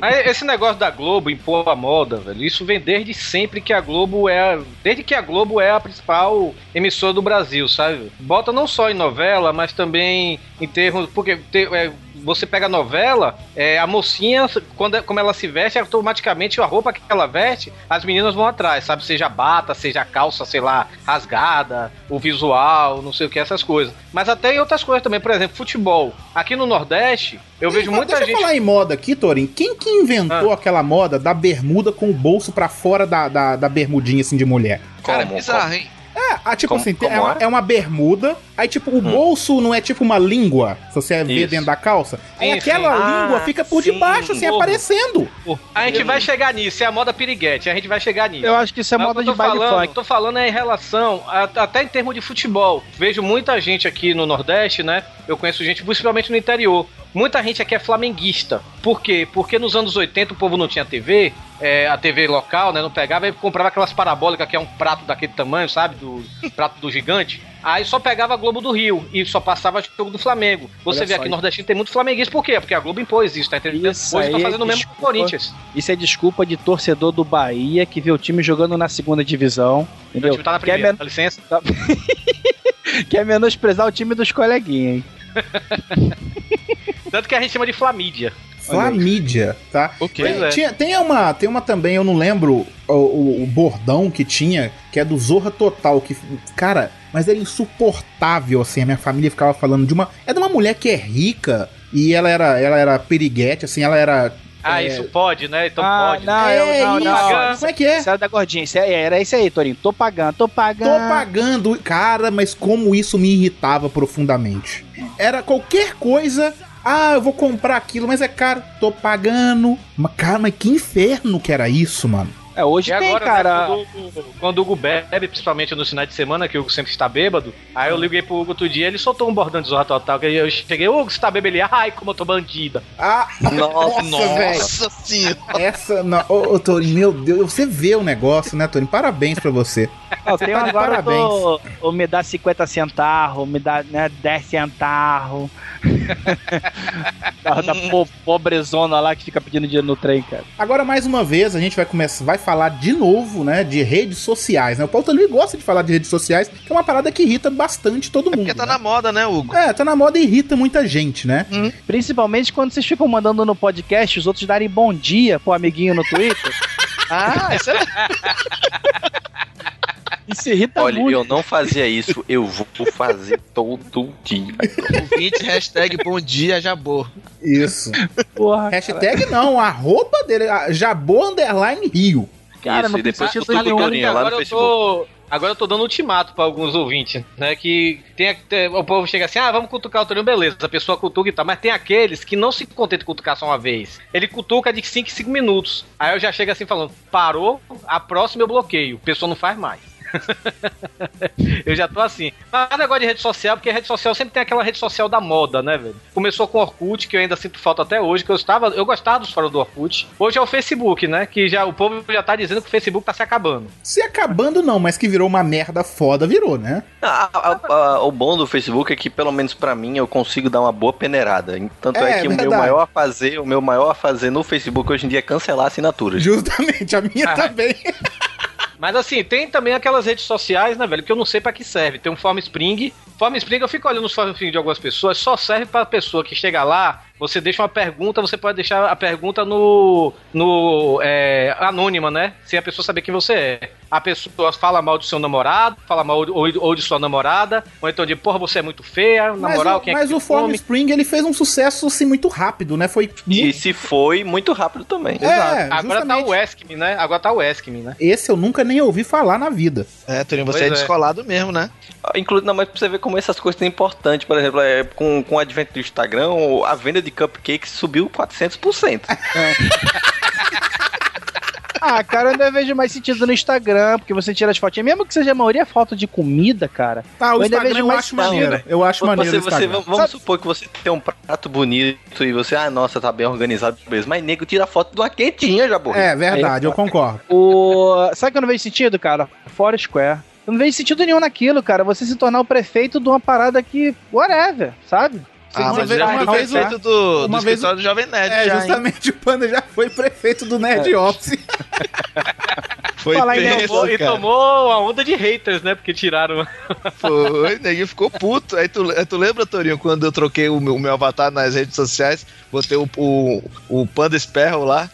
Aí, esse negócio da Globo impor a moda, velho, isso vem desde sempre que a Globo é. Desde que a Globo é a principal emissora do Brasil, sabe? Bota não só em novela, mas também em termos. Porque te- é, você pega a novela, é, a mocinha, quando, como ela se veste, automaticamente a roupa que ela veste, as meninas vão atrás, sabe? Seja bata, seja calça, sei lá, rasgada, o visual, não sei o que, essas coisas. Mas até em outras coisas também, por exemplo, futebol. Aqui no Nordeste, eu vejo Mas muita deixa gente. eu falar em moda aqui, Torin. Quem que inventou aquela moda da bermuda com o bolso pra fora da, da, da bermudinha assim de mulher? Cara, Como? bizarro, hein? Ah, tipo Como- assim, é, como uma, é? é uma bermuda, aí tipo, o bolso não é tipo uma língua, se você ver Isso. dentro da calça. Aí Sim, aquela sim. língua Ah, fica por sim. debaixo, assim, Porra. aparecendo. A gente vai chegar nisso, é a moda piriguete, a gente vai chegar nisso. Eu acho que isso é Mas moda de baile falando, funk. tô falando é em relação, a- até em termos de futebol. Vejo muita gente aqui no Nordeste, né? Eu conheço gente, principalmente no interior. Muita gente aqui é flamenguista. Por quê? Porque nos anos 80 o povo não tinha TV, é, a TV local, né? Não pegava e comprava aquelas parabólicas que é um prato daquele tamanho, sabe? Do prato do gigante. Aí só pegava a Globo do Rio e só passava jogo do Flamengo. Você Olha vê aqui Nordestino tem muito flamenguista, por quê? Porque a Globo impôs isso, tá entendendo? Isso Hoje aí fazendo o mesmo com o. Corinthians. Isso é desculpa de torcedor do Bahia que vê o time jogando na segunda divisão. Meu Entendeu? time tá na Quer, primeira, men dá licença. quer menosprezar o time dos coleguinhas, hein? Tanto que a gente chama de Flamídia. Flamídia, tá? Ok. Pois é. Tinha- tem, uma, tem uma também, eu não lembro o, o- o bordão que tinha, que é do Zorra Total, que, cara, mas era insuportável, assim, a minha família ficava falando de uma... É de uma mulher que é rica, e ela era, ela era periguete, assim, ela era... Ah, É. isso pode, né? Então Ah, pode. não, é eu, não, isso, não. como é que é? Isso era da gordinha, isso é- era isso aí, Torinho. Tô pagando, tô Tô pagando. pagando, cara, mas como isso me irritava profundamente. Era qualquer coisa... Ah, eu vou comprar aquilo, mas é caro. Tô pagando. Mas, cara, mas que inferno que era isso, mano. É, hoje E tem, agora, cara. né, quando, quando o Hugo bebe, principalmente nos finais de semana, que o Hugo sempre está bêbado, aí eu liguei pro Hugo outro dia, ele soltou um bordão de zorra total, que eu cheguei, Hugo, você tá bêbado? Ele, ai, como eu tô bandida. Ah, Nossa, velho. Nossa senhora. Essa. Não, ô, ô, meu Deus, você vê o negócio, né, Torinho? Parabéns pra você. Não, tem tá de agora parabéns. do, o me dá 50 centavos, me dá né, 10 centavos. da, da po- pobrezona lá que fica pedindo dinheiro no trem, cara. Agora, mais uma vez, a gente vai começar, vai falar de novo, né, de redes sociais, né? O Paulo Torinho gosta de falar de redes sociais, que é uma parada que irrita bastante todo mundo. Porque tá né? na moda, né, Hugo? É, tá na moda e irrita muita gente, né? Principalmente quando vocês ficam mandando no podcast os outros darem bom dia pro amiguinho no Twitter. Ah, isso é Isso irrita Olha, muito. eu não fazia isso, eu vou fazer todo dia. ouvinte, hashtag bom dia, jabô. Isso. Porra, Hashtag não, a roupa dele, Jabô Underline Rio. Cara, isso, e depois de o lá no agora eu Facebook. tô. Agora eu tô dando ultimato pra alguns ouvintes, né? Que tem, tem- o povo chega assim, ah, vamos cutucar o Torinho, beleza. A pessoa cutuca e tal, mas tem aqueles que não se contentam de cutucar só uma vez. Ele cutuca de 5 em 5 minutos. Aí eu já chego assim falando, parou, a próxima eu bloqueio. A pessoa não faz mais. eu já tô assim. Mas gosto de rede social, porque rede social sempre tem aquela rede social da moda, né, velho? Começou com o Orkut, que eu ainda sinto falta até hoje, que eu estava, eu gostava dos fóruns do Orkut. Hoje é o Facebook, né? Que já o povo já tá dizendo que o Facebook tá se acabando. Se acabando não, mas que virou uma merda foda, virou, né? Ah, ah, ah, o bom do Facebook é que, pelo menos pra mim, eu consigo dar uma boa peneirada. Tanto é, É, que o meu verdade. maior a fazer, o meu maior a fazer no Facebook hoje em dia é cancelar assinaturas. Justamente, a minha Ah. também. Mas assim, tem também aquelas redes sociais, né, velho, que eu não sei pra que serve. Tem um Form Spring. Form Spring, eu fico olhando os Form Spring de algumas pessoas, só serve pra pessoa que chega lá, você deixa uma pergunta, você pode deixar a pergunta no. no. É, anônima, né? Sem a pessoa saber quem você é. A pessoa fala mal do seu namorado, fala mal ou, ou de sua namorada, ou então de, porra, você é muito feia, na Mas, moral, o, quem é mas que o Form? Spring ele fez um sucesso assim muito rápido, né? Foi E se foi, muito rápido também. É, Agora tá justamente. o Ask Me, né? Agora tá o Ask Me, né? Esse eu nunca nem ouvi falar na vida. É, Torinho, você Pois é é. descolado mesmo, né? Inclusive, não, mas pra você ver como essas coisas são importantes. Por exemplo, é, com, com o advento do Instagram, o- a venda de cupcakes subiu 400%. Ah, cara, eu ainda vejo mais sentido no Instagram, porque você tira as fotinhas, mesmo que seja a maioria foto de comida, cara. Tá, o Eu ainda Instagram vejo eu mais acho maneiro. Eu acho maneiro Você, o você, vamos Sabe- supor que você tem um prato bonito e você, ah, nossa, tá bem organizado, beleza. Mas nego tira foto de uma quentinha já, porra. É, verdade, eu concordo. O... Sabe que eu não vejo sentido, cara? Fora Square. Eu não vejo sentido nenhum naquilo, cara. Você se tornar o prefeito de uma parada que. Whatever, sabe? Ah, mas vez- já "Ah, uma foi vez- prefeito do, uma do vez- do Jovem Nerd. É, já, hein? justamente o Panda já foi prefeito do Nerd Office. Foi Falar tenso, Tomou- e tomou a onda de haters, né? Porque tiraram. Foi, neguinho ficou puto. Aí tu, aí tu lembra, Torinho, quando eu troquei o meu, o meu avatar nas redes sociais, botei o, o, o Panda Sparrow lá.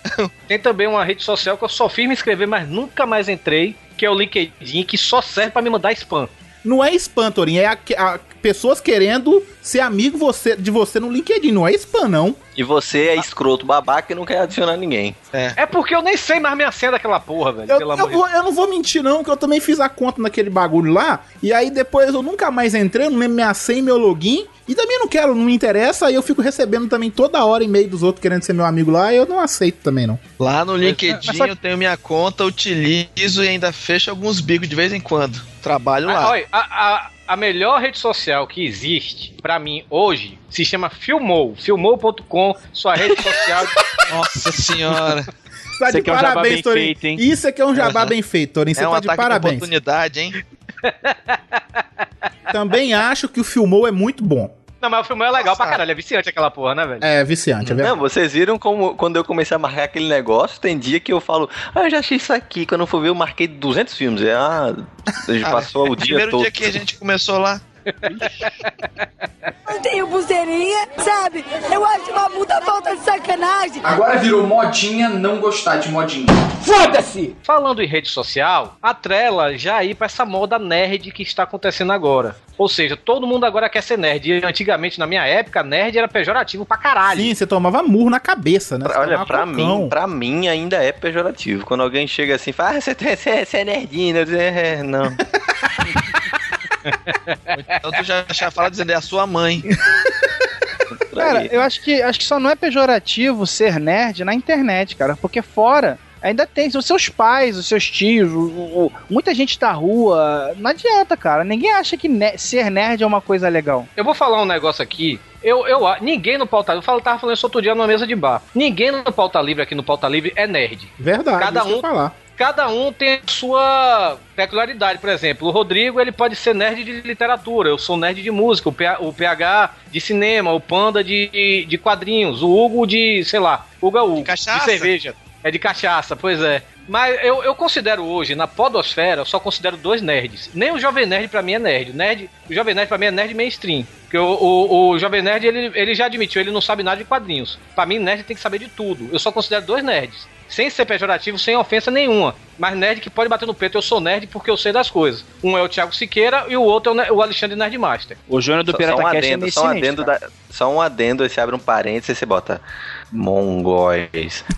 Tem também uma rede social que eu só fiz me inscrever, mas nunca mais entrei, que é o LinkedIn, que só serve pra me mandar spam. Não é spam, Torinho, é aque- a- pessoas querendo ser amigo você, de você no LinkedIn, não é spam, não. E você é escroto babaca e não quer adicionar ninguém. É porque eu nem sei mais minha senha daquela porra, velho. Eu, pelo eu amor de vou- eu não vou mentir, não, que eu também fiz a conta naquele bagulho lá. E aí depois eu nunca mais entrei, eu não lembro minha senha e meu login. E também não quero, não me interessa. Aí eu fico recebendo também toda hora e-mail dos outros querendo ser meu amigo lá. E eu não aceito também, não. Lá no LinkedIn mas só- eu tenho minha conta, utilizo e ainda fecho alguns bicos de vez em quando. Trabalho Ah, lá. olha, a, a, a melhor rede social que existe, pra mim, hoje, se chama Filmou. Filmou.com, sua rede social. Nossa senhora. Tá Isso aqui é um jabá bem Torinho. feito, hein? Isso aqui é um jabá bem feito, Torinho. Você é um tá de ataque de parabéns. oportunidade, hein? Também acho que o Filmou é muito bom. Não, mas o Filmou é legal pra Nossa. caralho, é viciante aquela porra, né, velho? É viciante, é verdade. Não, vocês viram como quando eu comecei a marcar aquele negócio, tem dia que eu falo, ah, eu já achei isso aqui. Quando eu for ver, eu marquei 200 filmes. É, ah, já passou o dia Primeiro todo. dia que a gente começou lá. Eu tenho pulseirinha, sabe? Eu acho uma puta falta de sacanagem. Agora virou modinha não gostar de modinha. Falando em rede social, a Trela já ir pra essa moda nerd que está acontecendo agora. Ou seja, todo mundo agora quer ser nerd. E antigamente, na minha época, nerd era pejorativo pra caralho. Sim, você tomava murro na cabeça, né? Você Olha, pra cocão. mim, pra mim ainda é pejorativo. Quando alguém chega assim e fala, ah, você, você, você é nerdinho, eu digo, é, não. Então tu já, já fala dizendo, é a sua mãe. Cara, eu acho que, acho que só não é pejorativo ser nerd na internet, cara, porque fora ainda tem os seus pais, os seus tios, o- o- muita gente da rua. Não adianta, cara. Ninguém acha que ne- ser nerd é uma coisa legal. Eu vou falar um negócio aqui. Eu, eu, ninguém no pauta livre, eu falo- tava falando isso outro dia numa mesa de bar. Ninguém no pauta livre aqui no pauta livre é nerd. Verdade, Cada um- falar. Cada um tem a sua peculiaridade. Por exemplo, o Rodrigo ele pode ser nerd de literatura, eu sou nerd de música, o PH, de cinema, o Panda de, de quadrinhos, o Hugo de, sei lá, Hugo Hugo, de, cachaça? cerveja. É de cachaça, pois é. Mas eu, eu considero hoje, na podosfera, eu só considero dois nerds. Nem o Jovem Nerd pra mim é nerd. O, nerd, o Jovem Nerd pra mim é nerd mainstream. Porque o, o, o Jovem Nerd, ele, ele já admitiu, ele não sabe nada de quadrinhos. Pra mim, nerd tem que saber de tudo. Eu só considero dois nerds. Sem ser pejorativo, sem ofensa nenhuma. Mas nerd que pode bater no peito, eu sou nerd porque eu sei das coisas. Um é o Thiago Siqueira e o outro é o Alexandre Nerdmaster. O Júnior do Só, só Pirata um Cast é adendo, meio só um adendo, da- só um adendo, aí você abre um parênteses e você bota mongóis.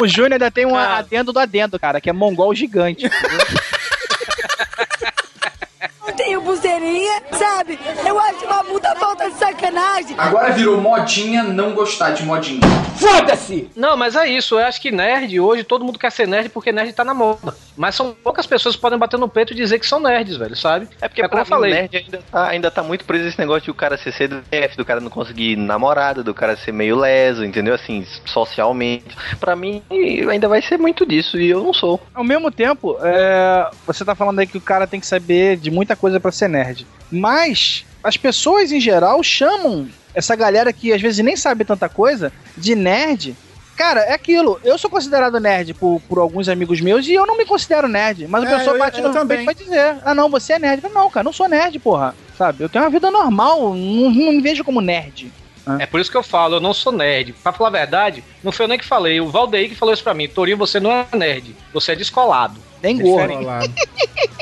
O Júnior ainda tem um adendo do adendo, cara, que é mongol gigante. Pulseirinha, sabe? Eu acho uma puta falta de sacanagem. Agora virou modinha não gostar de modinha. Não, mas é isso. Eu acho que nerd, hoje todo mundo quer ser nerd porque nerd tá na moda. Mas são poucas pessoas que podem bater no peito e dizer que são nerds, velho, sabe? É porque É como eu falei. nerd ainda tá, ainda tá muito preso esse negócio de o cara ser CDF, do cara não conseguir namorada, do cara ser meio leso, entendeu? Assim, socialmente. Pra mim, ainda vai ser muito disso e eu não sou. Ao mesmo tempo, é, você tá falando aí que o cara tem que saber de muita coisa pra ser nerd. Mas as pessoas em geral chamam essa galera que às vezes nem sabe tanta coisa de nerd. Cara, é aquilo. Eu sou considerado nerd por, por alguns amigos meus e eu não me considero nerd. Mas a É, pessoa eu- bate eu no também. peito pra dizer: Ah, não, você é nerd. Eu não, cara, não sou nerd, porra. Sabe? Eu tenho uma vida normal, não, não me vejo como nerd. É por isso que eu falo, eu não sou nerd. Pra falar a verdade, não foi eu nem que falei. O Valdeir que falou isso pra mim. Torinho, você não é nerd. Você é descolado. Nem gordo. Descolado.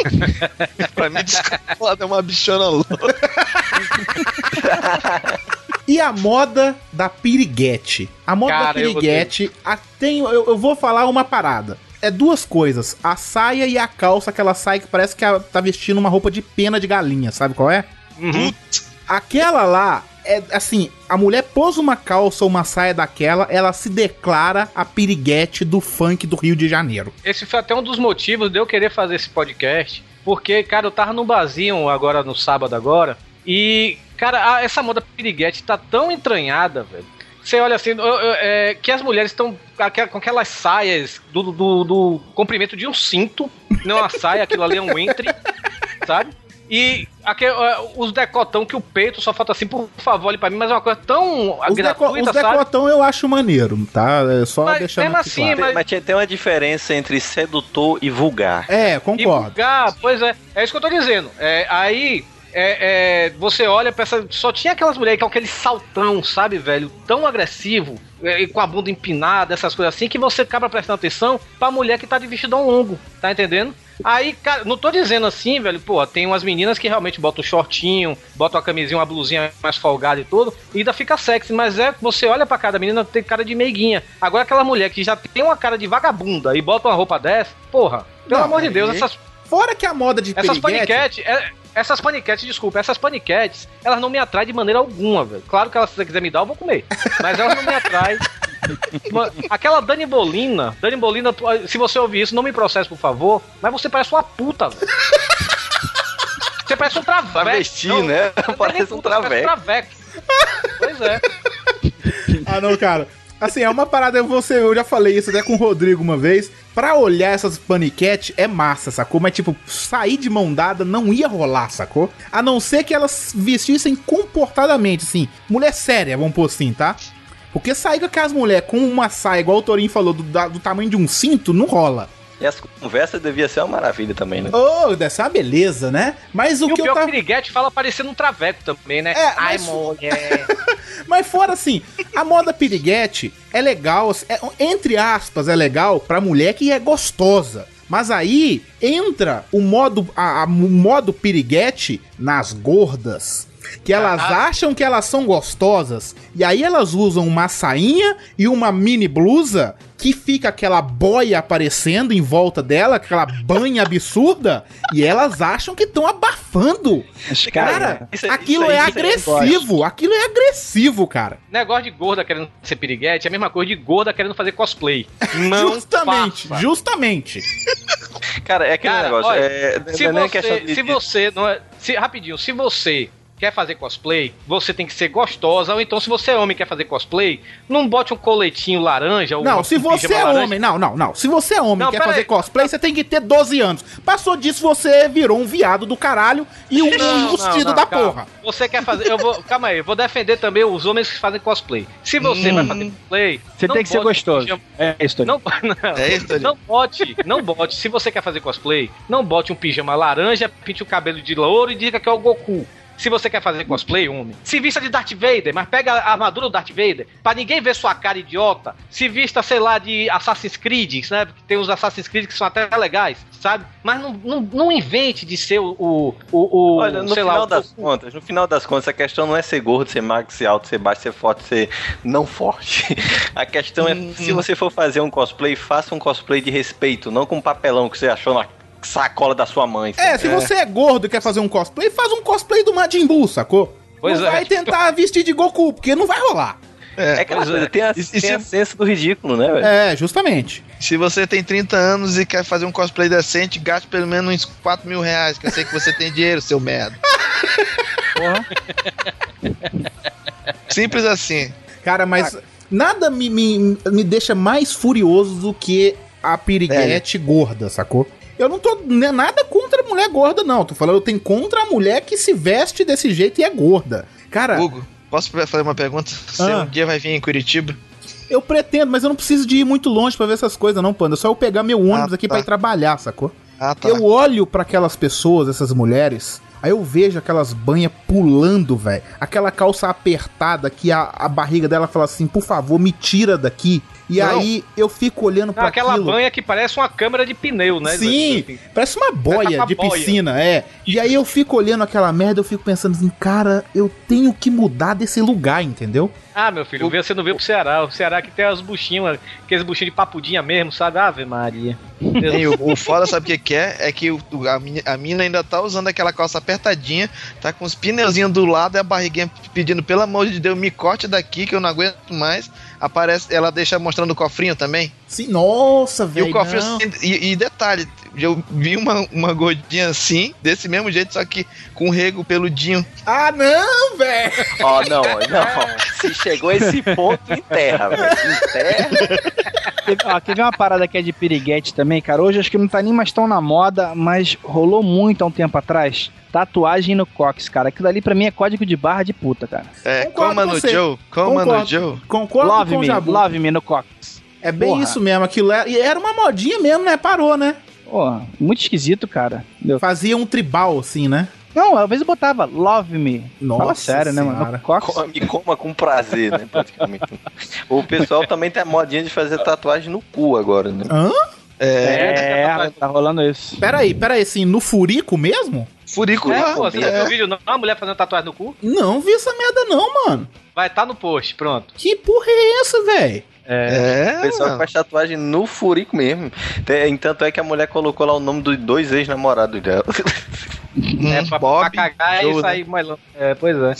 pra mim, descolado é uma bichona louca. E a moda da piriguete. A moda Cara, da eu piriguete, a, tem, eu, eu vou falar uma parada. É duas coisas. A saia e a calça, aquela saia que parece que ela tá vestindo uma roupa de pena de galinha, sabe qual é? Aquela lá, é assim, a mulher pôs uma calça ou uma saia daquela, ela se declara a piriguete do funk do Rio de Janeiro. Esse foi até um dos motivos de eu querer fazer esse podcast. Porque, cara, eu tava no barzinho agora, no sábado agora. E, cara, a- essa moda piriguete tá tão entranhada, velho. Você olha assim, eu- eu- é, que as mulheres estão com aquelas saias do, do, do comprimento de um cinto. Não é uma saia, aquilo ali é um entre, sabe? E aque- é, os decotão que o peito só falta assim, por favor, olhe pra mim, mas é uma coisa tão Os, deco, gratuita, os sabe? decotão eu acho maneiro, tá? É só Mas deixando assim, claro. mas- Mas tinha- tem uma diferença entre sedutor e vulgar. É, E concordo. vulgar, pois é. É isso que eu tô dizendo. É, aí é, é, você olha pra essa. Só tinha aquelas mulheres com aquele saltão, sabe, velho? Tão agressivo, é, e com a bunda empinada, essas coisas assim, que você acaba prestando atenção pra mulher que tá de vestidão longo, tá entendendo? Aí, cara, não tô dizendo assim, velho, pô, tem umas meninas que realmente botam um shortinho, botam uma camisinha, uma blusinha mais folgada e tudo, e ainda fica sexy, mas é você olha pra cada menina, tem cara de meiguinha. Agora aquela mulher que já tem uma cara de vagabunda e bota uma roupa dessa, porra, pelo Não, amor de Deus, essas, Fora que a moda de essas paniquetes, é- essas paniquetes, desculpa, essas paniquetes, elas não me atraem de maneira alguma, velho. Claro que ela, se você quiser me dar, eu vou comer. Mas elas não me atraem. Uma- Aquela Dani Bolina, Dani Bolina, se você ouvir isso, não me processe, por favor, mas você parece uma puta, velho. Você parece um traveco. Travesti, Não, né? não Parece um puta, você traveco. traveco. Pois é. Ah, não, cara. Assim, é uma parada, você, eu já falei isso até com o Rodrigo uma vez. Pra olhar essas paniquete é massa, sacou? Mas, tipo, sair de mão dada não ia rolar, sacou? A não ser que elas vestissem comportadamente, assim. Mulher séria, vamos pôr assim, tá? Porque sair com aquelas mulheres com uma saia, igual o Torinho falou, do, da- do tamanho de um cinto, não rola. E as conversas devia ser uma maravilha também, né? Ô, deve ser uma beleza, né? Mas o E o que eu pior tava... piriguete fala parecendo um traveco também, né? É, Ai, mas- mulher. Mas fora assim, a moda piriguete é legal, é- entre aspas, é legal pra mulher que é gostosa. Mas aí entra o modo, a- a- o modo piriguete nas gordas. Que elas acham que elas são gostosas. E aí elas usam uma sainha e uma mini blusa que fica aquela boia aparecendo em volta dela, aquela banha absurda. E elas acham que estão abafando. Cara, isso é- aquilo isso aí- é isso eu agressivo. Aquilo é agressivo, cara. Negócio de gorda querendo ser piriguete é a mesma coisa de gorda querendo fazer cosplay. Não justamente, faça. justamente. Cara, é aquele Cara, negócio. olha, é, se, não é nem você, de- se você não é, se rapidinho, se você quer fazer cosplay, você tem que ser gostosa ou então se você é homem e quer fazer cosplay, não bote um coletinho laranja ou Não, se você é laranja. homem, não, não, não. Se você é homem Não, e quer fazer aí. cosplay, você tem que ter 12 anos. Passou disso, você virou um viado do caralho e um não, da calma. porra. Você quer fazer, eu vou, calma aí, eu vou defender também os homens que fazem cosplay. Se você Hum. vai fazer cosplay, Você tem que ser um gostoso. É isso. Não, não, É isso, não bote, não bote. Se você quer fazer cosplay, não bote um pijama laranja, pinte o cabelo de louro e diga que é o Goku. Se você quer fazer cosplay, homem, se vista de Darth Vader, mas pega a armadura do Darth Vader, pra ninguém ver sua cara idiota. Se vista, sei lá, de Assassin's Creed, né? Porque tem uns Assassin's Creed que são até legais, sabe? Mas não, não, não invente de ser o. o, o, Olha, no sei lá, final o- das contas, no final das contas, a questão não é ser gordo, ser magro, ser alto, ser baixo, ser forte, ser não forte. A questão é, se você for fazer um cosplay, faça um cosplay de respeito, não com um papelão que você achou na sacola da sua mãe. É, sabe? se você é gordo e quer fazer um cosplay, faz um cosplay do Majin Buu, sacou? Pois não é. vai tentar vestir de Goku, porque não vai rolar. É aquela pois é. tem a, E- tem se- a senso do ridículo, né, velho? É, justamente. Se você tem 30 anos e quer fazer um cosplay decente, gaste pelo menos uns 4 mil reais, que eu sei que você tem dinheiro, seu merda. Simples assim. Cara, mas nada me, me, me deixa mais furioso do que a piriguete gorda, sacou? Eu não tô né, nada contra a mulher gorda, não. Tô falando, eu tenho contra a mulher que se veste desse jeito e é gorda. Cara, Hugo, posso fazer uma pergunta? Você Ah. um dia vai vir em Curitiba? eu pretendo, mas eu não preciso de ir muito longe pra ver essas coisas, não, Panda. É só eu pegar meu ônibus Ah, aqui tá. pra ir trabalhar, sacou? Ah, tá. Eu olho pra aquelas pessoas, essas mulheres, aí eu vejo aquelas banhas pulando, velho. Aquela calça apertada que a, a barriga dela fala assim, por favor, me tira daqui. E Não. aí eu fico olhando pra aquela aquilo. banha que parece uma câmera de pneu, né? Sim, parece uma boia uma de boia. piscina, é. E aí eu fico olhando aquela merda, eu fico pensando assim, cara, eu tenho que mudar desse lugar, entendeu? Ah, meu filho, você não veio pro Ceará. O Ceará que tem as buchinhas, aqueles buchinhos de papudinha mesmo, sabe? Ave Maria. Ei, o, o foda, sabe o que, que é? É que o- o- a, meni- a mina ainda tá usando aquela calça apertadinha, tá com os pneuzinhos do lado e a barriguinha pedindo, pelo amor de Deus, me corte daqui que eu não aguento mais. Aparece, ela deixa mostrando o cofrinho também. Sim, nossa, E velho. o cofrinho, não. assim, e, e detalhe, eu vi uma, uma gordinha assim, desse mesmo jeito, só que com rego peludinho. Ah, não, velho! Ó, não, não. Se chegou a esse ponto, enterra, velho. Enterra. Teve, ó, quer ver uma parada que é de piriguete também, cara? Hoje acho que não tá nem mais tão na moda, mas rolou muito há um tempo atrás. Tatuagem no cox, cara. Aquilo ali pra mim é código de barra de puta, cara. É, Concordo coma com no você. Joe, coma no. Joe. Concordo love com o me, Jabu. love me no cox. É bem Porra. isso mesmo, aquilo era, e era uma modinha mesmo, né? Parou, né? Pô, muito esquisito, cara. Entendeu? Fazia um tribal, assim, né? Não, às vezes eu botava love me. Nossa Fala sério, né, senhora. mano? No cox. Me coma com prazer, né? Praticamente. O pessoal também tem a modinha de fazer tatuagem no cu agora, né? Hã? É. É, tá rolando isso. Peraí, peraí, assim, no furico mesmo? Furico É, lá. pô, você já viu o vídeo não? A mulher fazendo tatuagem no cu? Não vi essa merda não, mano. Vai estar no post, pronto. Que porra é essa, velho? É, O pessoal que mano. faz tatuagem no furico mesmo. Tem- Tanto é que a mulher colocou lá o nome dos dois ex-namorados dela. É, Hum, pra, Bob, pra cagar Joe, e né? sair mais longe. É, pois é.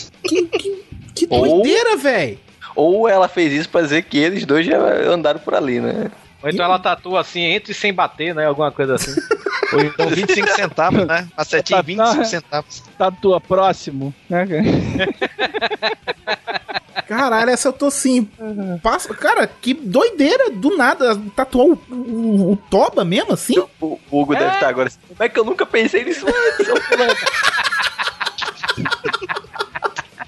Que Ou- doideira, velho. Ou ela fez isso pra dizer que eles dois já andaram por ali, né? Ou então ela tatua assim, entre sem bater, né? Alguma coisa assim. Ou então 25 centavos, né? A setinha 25 centavos. Tatua próximo. Né, cara? Caralho, essa eu tô assim. Passa, cara, que doideira, do nada. Tatuar o, o, o Toba mesmo assim? O, o Hugo deve estar agora assim. Como é que eu nunca pensei nisso antes, seu fulano?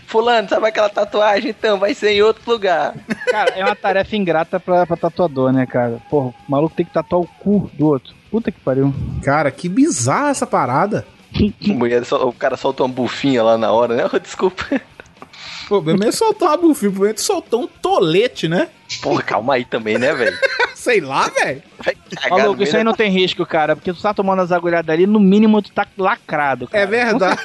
fulano, sabe aquela tatuagem? Então, vai ser em outro lugar. Cara, é uma tarefa ingrata pra, pra tatuador, né, cara? Porra, o maluco tem que tatuar o cu do outro. Puta que pariu. Cara, que bizarra essa parada. Mulher o cara soltou uma bufinha lá na hora, né? Desculpa. Pô, pelo menos soltou uma bufinha, pelo menos soltou um tolete, né? Porra, calma aí também, né, velho? Sei lá, velho. Maluco, isso aí não tem risco, cara, porque tu tá tomando as agulhadas ali, no mínimo tu tá lacrado, cara. É verdade.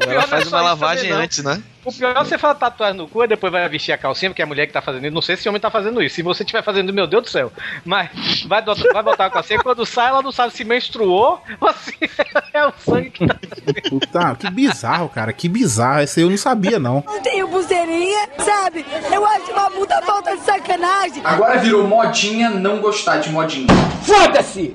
Ela faz não é só uma isso lavagem antes, né? O pior é você falar tatuagem no cu e depois vai vestir a calcinha, porque é a mulher que tá fazendo isso. Não sei se o homem tá fazendo isso. Se você estiver fazendo, meu Deus do céu. Mas vai, botar- vai botar a calcinha, quando sai, ela não sabe se menstruou ou se é o sangue que tá. Puta, que bizarro, cara. Que bizarro. Esse aí eu não sabia, não. Não tenho pulseirinha, sabe? Eu acho uma puta falta de sacanagem. Agora virou modinha não gostar de modinha.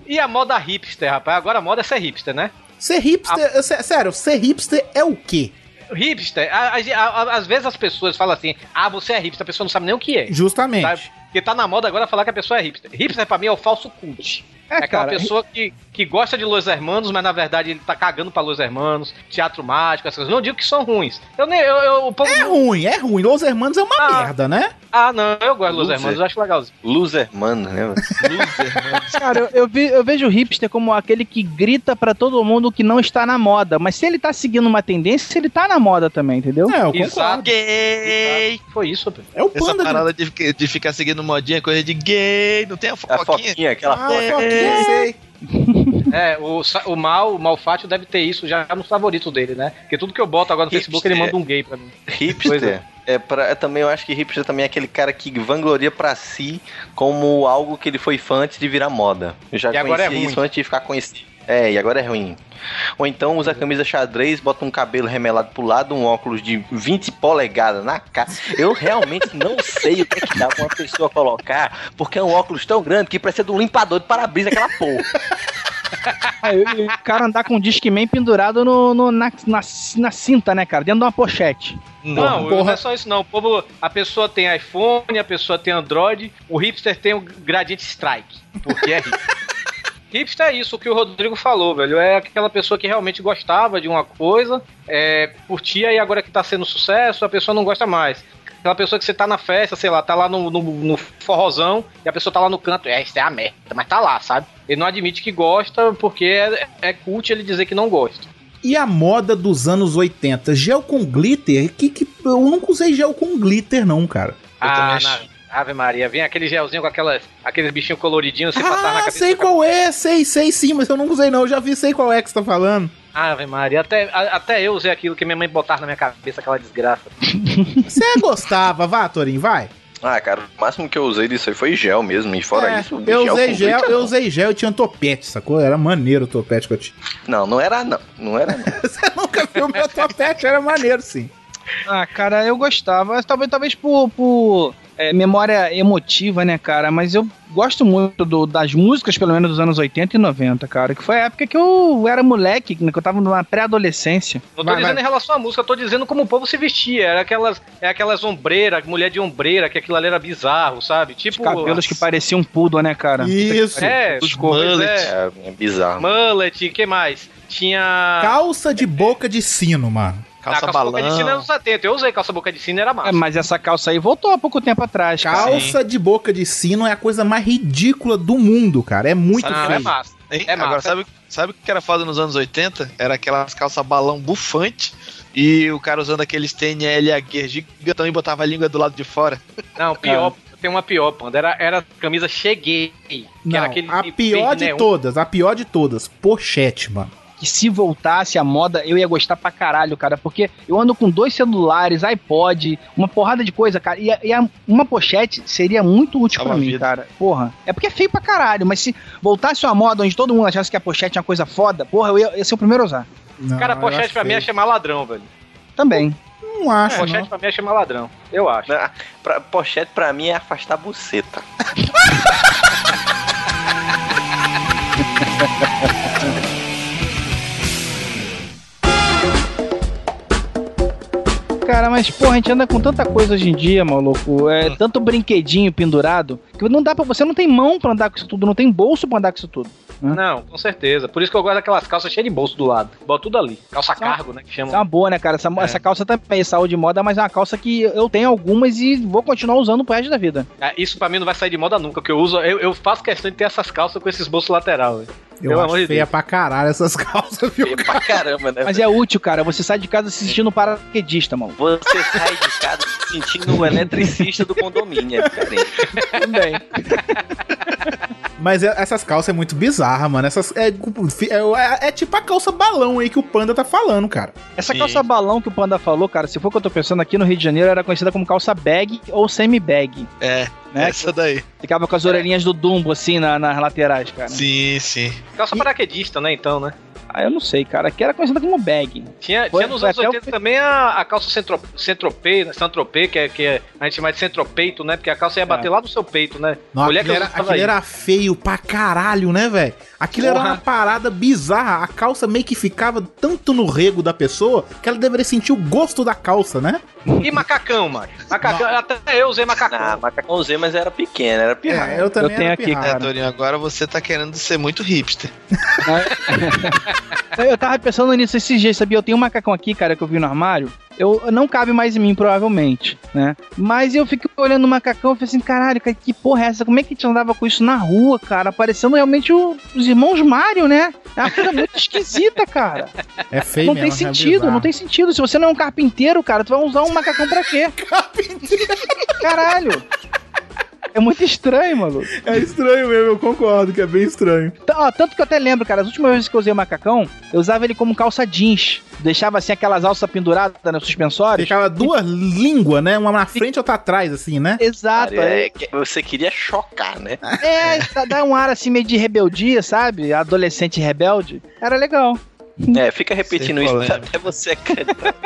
E a moda hipster, rapaz. Agora a moda é ser hipster, né? Ser hipster, sé- sério, ser hipster é o quê? Hipster, a- a- a- às vezes as pessoas falam assim, ah, você é hipster, a pessoa não sabe nem o que é. Justamente. Sabe? Porque tá na moda agora falar que a pessoa é hipster. Hipster pra mim é o falso cult. É, aquela cara, pessoa que, que gosta de Los Hermanos, mas na verdade ele tá cagando pra Los Hermanos, teatro mágico, essas coisas. Não digo que são ruins. Eu nem. Eu, eu, o povo É ruim, é ruim. Los Hermanos é uma Ah. merda, né? Ah, não, eu gosto de Los. Hermanos, eu acho legalzinho. Loser, mano, né? mano? Cara, eu, eu, vi- eu vejo o hipster como aquele que grita pra todo mundo que não está na moda. Mas se ele tá seguindo uma tendência, ele tá na moda também, entendeu? É, eu Exato. concordo. Gay! Foi isso, Pedro. É o Essa panda. parada de, de ficar seguindo modinha, é coisa de gay, não tem a A fofoquinha? foquinha, aquela Ah, foca. foquinha, sei. É, o, o Mal, o Malfátio deve ter isso já no favorito dele, né? Porque tudo que eu boto agora no Hipster. Facebook, ele manda um gay pra mim. Hipster. É pra, é também, eu acho que hipster também é aquele cara que vangloria pra si como algo que ele foi fã antes de virar moda. Eu já E agora é isso antes de ficar conhecido. É, e agora é ruim. Ou então usa camisa xadrez, bota um cabelo remelado pro lado, um óculos de 20 polegadas na cara. Eu realmente não sei o que é que dá pra uma pessoa colocar, porque é um óculos tão grande que precisa de um limpador de para-brisa aquela porra. O cara andar com o Discman pendurado no, no- na, na, na cinta, né, cara? Dentro de uma pochete. Não, Porra. não é só isso não. O povo, a pessoa tem iPhone, a pessoa tem Android, o hipster tem o Gradient Strike, porque é hipster. Hipster é isso, o que o Rodrigo falou, velho. É aquela pessoa que realmente gostava de uma coisa, é, curtia e agora que tá sendo sucesso, a pessoa não gosta mais. Aquela pessoa que você tá na festa, sei lá, tá lá no, no, no forrozão e a pessoa tá lá no canto, é, isso é a merda, mas tá lá, sabe? Ele não admite que gosta porque é, é cult ele dizer que não gosta. E a moda dos anos 80? Gel com glitter? Que, que, eu nunca usei gel com glitter, não, cara. Eu também Ah, acho. Na Ave Maria, vem aquele gelzinho com aquelas, aqueles bichinhos coloridinhos, você passar na Ah, cabeça. sei qual é, sei, sei sim, mas eu não usei não. Eu já vi, sei qual é que você tá falando. Ave Maria, até, a- até eu usei aquilo que minha mãe botava na minha cabeça, aquela desgraça. Você gostava, vá, Torinho, vai. Ah, cara, o máximo que eu usei disso aí foi gel mesmo. E fora É, isso, eu usei gel, eu não. usei gel e tinha um topete, sacou? Era maneiro o topete que eu tinha. Não, não era não. Não era não. Você nunca viu meu topete, era maneiro sim. Ah, cara, eu gostava. Mas Talvez, talvez por, por é, memória emotiva, né, cara? Mas eu gosto muito do- das músicas, pelo menos dos anos 80 e 90, cara. Que foi a época que eu era moleque, né, que eu tava numa pré-adolescência. Não tô Vai, dizendo vai. em relação à música, eu tô dizendo como o povo se vestia. Era aquelas, é aquelas ombreiras, mulher de ombreira, que aquilo ali era bizarro, sabe? Os Tipo. cabelos que pareciam um poodle, né, cara? Isso. É, Os pois mullets. é. É, é bizarro. Mullet, que mais? Tinha. Calça de boca de sino, mano. Calça Ah, boca de sino balão. nos 70. Eu usei calça boca de sino, era massa. É, mas essa calça aí voltou há pouco tempo atrás, cara. Calça de boca de sino é a coisa mais ridícula do mundo, cara. É muito Sabe Não, é feio. massa. Hein? É Agora, massa. sabe, sabe o que era foda nos anos 80? Era aquelas calças balão bufante e o cara usando aqueles TNLH gigantão e botava a língua do lado de fora. Não, pior. tem uma pior, Panda. Era, era a camisa Cheguei. Que Não, era aquele a pior de todas, a pior de todas, pochete, mano. Que se voltasse a moda, eu ia gostar pra caralho, cara. Porque eu ando com dois celulares, iPod, uma porrada de coisa, cara. E, a- e a- uma pochete seria muito útil Salva pra a mim, vida. cara. Porra. É porque é feio pra caralho, mas se voltasse uma moda onde todo mundo achasse que a pochete é uma coisa foda, porra, eu ia, ia ser o primeiro a usar. Não, Cara, eu pochete pra mim é chamar ladrão, velho. Também. Não acho, pochete não. pra mim é chamar ladrão. Eu acho. Na- pra- pochete pra mim é afastar a buceta. Cara, mas porra, a gente anda com tanta coisa hoje em dia, maluco. É tanto brinquedinho pendurado que não dá pra você não tem mão pra andar com isso tudo, não tem bolso pra andar com isso tudo. Não, com certeza. Por isso que eu gosto daquelas calças cheias de bolso do lado. Bota tudo ali. Calça cargo, né? Que Isso é chama. uma boa, né, cara? Essa, É. essa calça também, saúde e moda, mas é uma calça que eu tenho algumas e vou continuar usando pro resto da vida. É, Isso pra mim não vai sair de moda nunca, porque eu uso. Eu, eu faço questão de ter essas calças com esses bolsos lateral, velho. Eu Pelo acho de feia Deus. pra caralho essas calças, viu? Pra caramba, né? Mas é útil, cara. Você sai de casa se sentindo paraquedista, mano. Você sai de casa se sentindo o eletricista do condomínio, é diferente. Também. Mas é- essas calças é muito bizarra, mano. Essas é, é, é tipo a calça balão aí que o Panda tá falando, cara. Essa Sim. calça balão que o Panda falou, cara, se for o que eu tô pensando aqui no Rio de Janeiro, era conhecida como calça bag ou semi-bag. É, Né? essa daí. Ficava com as orelhinhas do Dumbo, assim, na- nas laterais, cara. Sim, sim. Calça paraquedista, né? Então, né? Ah, eu não sei, cara. Aqui era conhecida como bag. Tinha, Foi- tinha nos anos até o 80 também a, a calça centro, centropê, né? centropê, que, é, que é, a gente chama de centropeito, né? Porque a calça ia bater lá no seu peito, né? Não, Mulher aquilo que era, isso. era feio pra caralho, né, velho? Aquilo era Porra. uma parada bizarra. A calça meio que ficava tanto no rego da pessoa que ela deveria sentir o gosto da calça, né? E macacão, mano. Macacão, até eu usei macacão. Ah, macacão usei, mas era pequeno, era pirraia. É, eu também Eu tenho era aqui, pirralho. É, Cara. Torinho, agora você tá querendo ser muito hipster. Eu tava pensando nisso esses dias, sabia? Eu tenho um macacão aqui, cara, que eu vi no armário. Eu não cabe mais em mim, provavelmente, né? Mas eu fico olhando o macacão e falei assim, caralho, cara, que porra é essa? Como é que a gente andava com isso na rua, cara? Parecendo realmente o- os irmãos Mário, né? É uma coisa muito esquisita, cara. É feio não mesmo. tem é sentido, bizarro. não tem sentido. Se você não é um carpinteiro, cara, tu vai usar um macacão pra quê? Caralho! É muito estranho, maluco. É estranho mesmo, eu concordo que é bem estranho. T- ó, tanto que eu até lembro, cara, as últimas vezes que eu usei o macacão, eu usava ele como calça jeans. Deixava assim aquelas alças penduradas no suspensório. Ficava duas línguas, né? Uma na frente e outra atrás, assim, né? Exato. Cara, É, é que você queria chocar, né? é, dá um ar assim meio de rebeldia, sabe? Adolescente rebelde. Era legal. É, fica repetindo isso até você acreditar.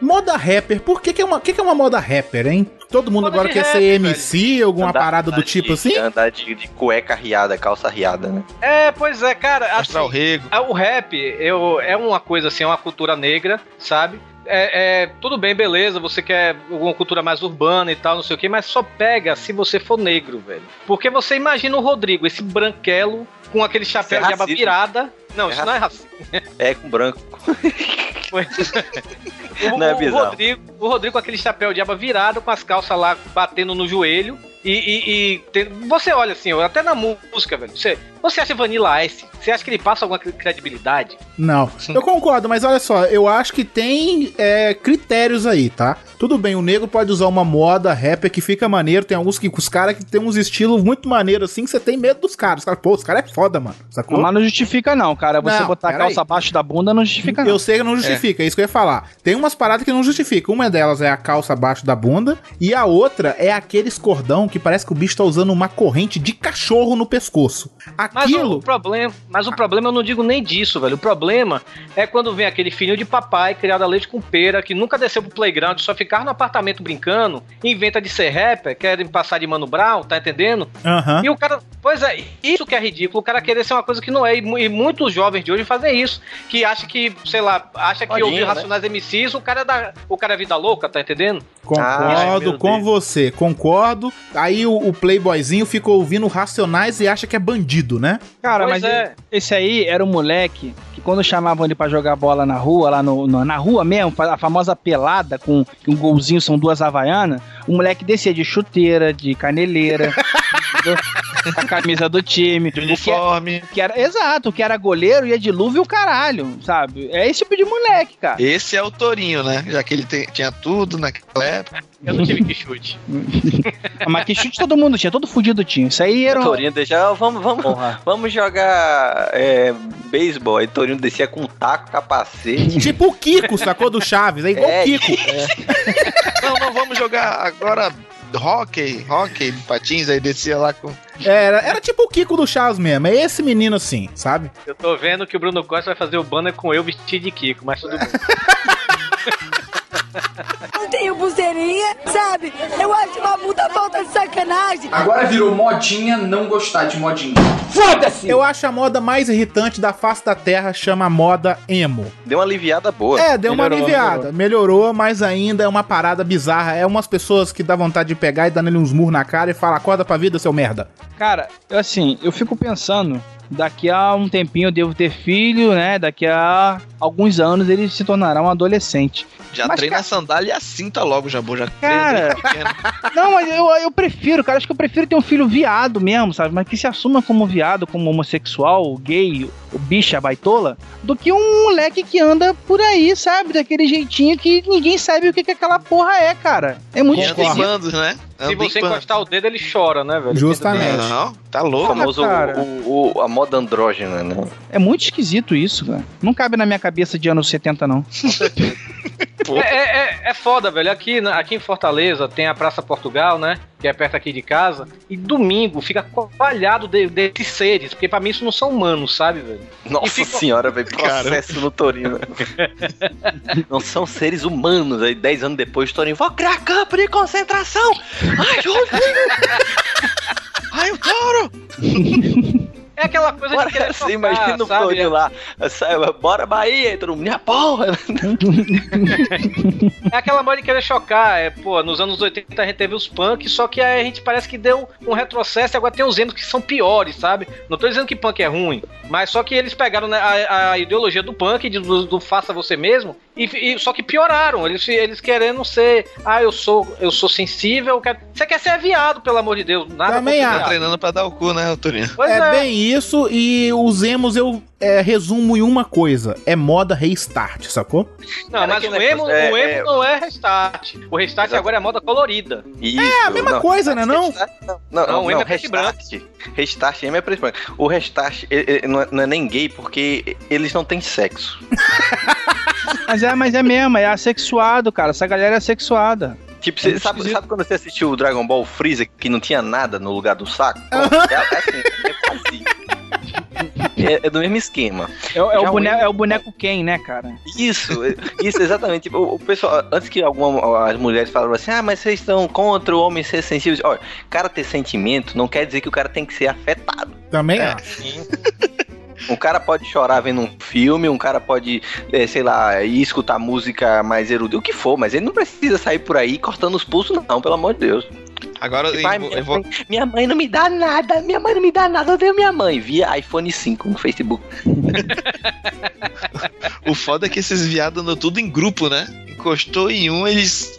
Moda rapper, por que, que, é uma, que, que é uma moda rapper, hein? Todo mundo Moda agora quer rap, ser MC, alguma Andar- parada do andar tipo de- assim? Andar de, de cueca riada, calça riada, né? É, pois é, cara. Mostrar o Assim, o rap eu, é uma coisa assim, é uma cultura negra, sabe? É, é, tudo bem, beleza, você quer alguma cultura mais urbana e tal, não sei o que, mas só pega se você for negro, velho. Porque você imagina o Rodrigo, esse branquelo, com aquele chapéu é de aba virada. Não, É isso não é racismo. É com branco. O, Não é o bizarro. Rodrigo, o Rodrigo com aquele chapéu de aba virado, com as calças lá batendo no joelho. E, e- e tem- você olha assim, até na música, velho. Você, você acha Vanilla Ice? Você acha que ele passa alguma cre- credibilidade? Não, eu concordo, mas olha só, eu acho que tem é, critérios aí, tá? Tudo bem, o negro pode usar uma moda rapper que fica maneiro, tem alguns que os caras que tem uns estilos muito maneiros assim, que você tem medo dos caras. Os caras, Pô, os caras é foda, mano. Sacou? Mas não justifica, não, cara. Você Não, botar a calça aí. abaixo da bunda não justifica, não. Eu sei que não justifica, é. isso que eu ia falar. Tem umas paradas que não justificam. Uma delas é a calça abaixo da bunda, e a outra é aqueles cordão que parece que o bicho tá usando uma corrente de cachorro no pescoço. Mas o, Aquilo. o problema, mas o problema eu não digo nem disso, velho. O problema é quando vem aquele filhinho de papai criado a leite com pera que nunca desceu pro playground, só ficar no apartamento brincando, inventa de ser rapper, querem passar de Mano Brown, tá entendendo? Aham. E o cara, pois é, isso que é ridículo, o cara querer ser uma coisa que não é, e, mu- muitos jovens de hoje fazem isso, que acha que, sei lá, acha que ouvir né? Racionais MCs, o cara é da, o cara é vida louca, tá entendendo? Concordo com Deus. você, concordo. Aí o, o playboyzinho ficou ouvindo Racionais e acha que é bandido, né? Cara, Pois mas é. esse aí era um moleque que quando chamavam ele pra jogar bola na rua, lá no, no- na rua mesmo, a famosa pelada com que um golzinho são duas havaianas, o moleque descia de chuteira, de caneleira. entendeu? a camisa do time. De uniforme. Que era, exato, o que era goleiro ia de luva e o caralho, sabe? É esse tipo de moleque, cara. Esse é o Torinho, né? Já que ele tem- tinha tudo naquela época. Eu não tive que chute. Mas que chute todo mundo tinha, todo fudido tinha. Isso aí era. um- Torinho deixava, vamos, vamos, Porra. vamos jogar é, beisebol. Aí Torinho descia com um taco, capacete. Tipo o Kiko, sacou do Chaves? É igual o É, Kiko. Não, não, vamos jogar agora hockey, hockey de patins, aí descia lá com. Era, era tipo o Kiko do Chaves mesmo. É esse menino assim, sabe? Eu tô vendo que o Bruno Costa vai fazer o banner com eu vestido de Kiko, mas tudo bem. Não tenho pulseirinha, sabe? Eu acho uma puta falta de sacanagem. Agora virou modinha não gostar de modinha. Eu acho a moda mais irritante da face da Terra chama moda emo. Deu uma aliviada boa. É, deu uma Melhorou, aliviada. Melhorou. mas ainda é uma parada bizarra. É umas pessoas que dá vontade de pegar e dar nele uns murros na cara e falar: acorda pra vida, seu merda. Cara, eu, assim, eu fico pensando, daqui a um tempinho eu devo ter filho, né? Daqui a alguns anos ele se tornará um adolescente. Já Mas, treina cara- a sandália e a cinta logo, Jabu. Já Cara. Não, mas eu, eu prefiro, cara. Acho que eu prefiro ter um filho viado mesmo, sabe? Mas que se assuma como viado, como homossexual, gay, o bicha, baitola, do que um moleque que anda por aí, sabe? Daquele jeitinho que ninguém sabe o que, que aquela porra é, cara. É muito esquisito. bandos, né? Se você encostar o dedo, ele chora, né, velho? Justamente. Não, tá O louco. famoso cara. o, o- a moda andrógena, né? É muito esquisito isso, cara. Não cabe na minha cabeça de anos 70, não. É, é, é- é foda, velho. Aqui, aqui em Fortaleza tem a Praça Portugal, né? Que é perto aqui de casa. E domingo fica coalhado de, desses seres. Porque pra mim isso não são humanos, sabe, velho? Nossa fica- senhora, velho, processo no Torino. Não são seres humanos. Aí, 10 anos depois, Torinho, vou criar campo de concentração. Ai, Ai, o touro! É aquela coisa Bora, de querer você chocar, imagina o sabe? Torinho lá. sai, Bora, Bahia, aí todo mundo, minha porra. É aquela moda de querer chocar. É, pô, nos anos 80 a gente teve os punk, só que aí a gente parece que deu um retrocesso e agora tem os emos que são piores, sabe? Não tô dizendo que punk é ruim, mas só que eles pegaram né, a, a ideologia do punk, de- do, do faça você mesmo, e, e- só que pioraram. Eles, eles querendo ser, ah, eu sou, eu sou sensível, eu quero... você quer ser viado, pelo amor de Deus. Nada Também acho. Tá treinando pra dar o cu, né, Torinho? Pois é, é, bem isso, e os emos eu é, resumo em uma coisa: é moda restart, sacou? Não, Cara, mas o emo, negócio- o é- emo não é restart. O restart Exato. agora é moda colorida. Isso, É a mesma coisa, né, não? Restart, Não, não, Não, não, o emo é preto e restart. Restart emo é preto e branco. O restart ele- ele não, é, não é nem gay porque eles não têm sexo. Mas é, mas é mesmo, é assexuado, cara. Essa galera é assexuada. Tipo, É você sabe, sabe quando você assistiu o Dragon Ball Freeza que não tinha nada no lugar do saco? Pronto, é, é assim, é. É, é do mesmo esquema. É, o- é o boneco, é o boneco Ken, né, cara? Isso, é- isso, exatamente. Tipo, o, o pessoal, antes que alguma, as mulheres falaram assim, ah, mas vocês estão contra o homem ser sensível. Olha, cara ter sentimento não quer dizer que o cara tem que ser afetado. Também É. acho. Um cara pode chorar vendo um filme, um cara pode, eh, sei lá, ir escutar música mais erudita, o que for, mas ele não precisa sair por aí cortando os pulsos, não, pelo amor de Deus. Agora Tipo, eu, minha, eu vou. mãe, minha mãe não me dá nada, minha mãe não me dá nada, eu odeio minha mãe. Via iPhone 5 no Facebook. O foda é que esses viados andam tudo em grupo, né? Encostou em um, eles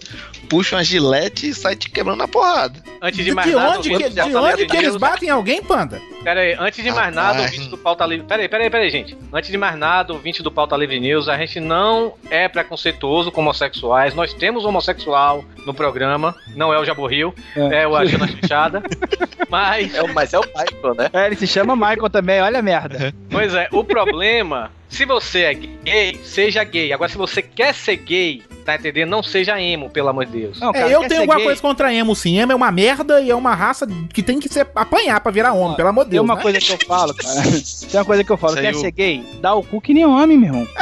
puxam a gilete e saem te quebrando na porrada. Antes de De, mais nada, onde, o que, do de onde que eles News- batem em alguém, panda? Pera aí, antes de mais nada, o vídeo do Pauta Livre. Pera aí, pera aí, pera aí, gente. Antes de mais nada, o vídeo do Pauta Livre News, a gente não é preconceituoso com homossexuais. Nós temos homossexual no programa, não é o Jaborril, é, o Agil na Fechada. Mas, É, o- mas é o Michael, né? É, ele se chama Michael também, olha a merda. pois é, o problema, se você é gay, seja gay. Agora, se você quer ser gay, tá entendendo? Não seja emo, pelo amor de Deus. Não, É, cara, eu quer tenho alguma gay? coisa contra emo, sim. Emo é uma merda e é uma raça que tem que ser apanhar pra virar homem, pelo amor de Tem Deus. uma né? coisa que eu falo, cara. Tem uma coisa que eu falo. Isso Quer ser gay? Dá o cu que nem homem, meu irmão.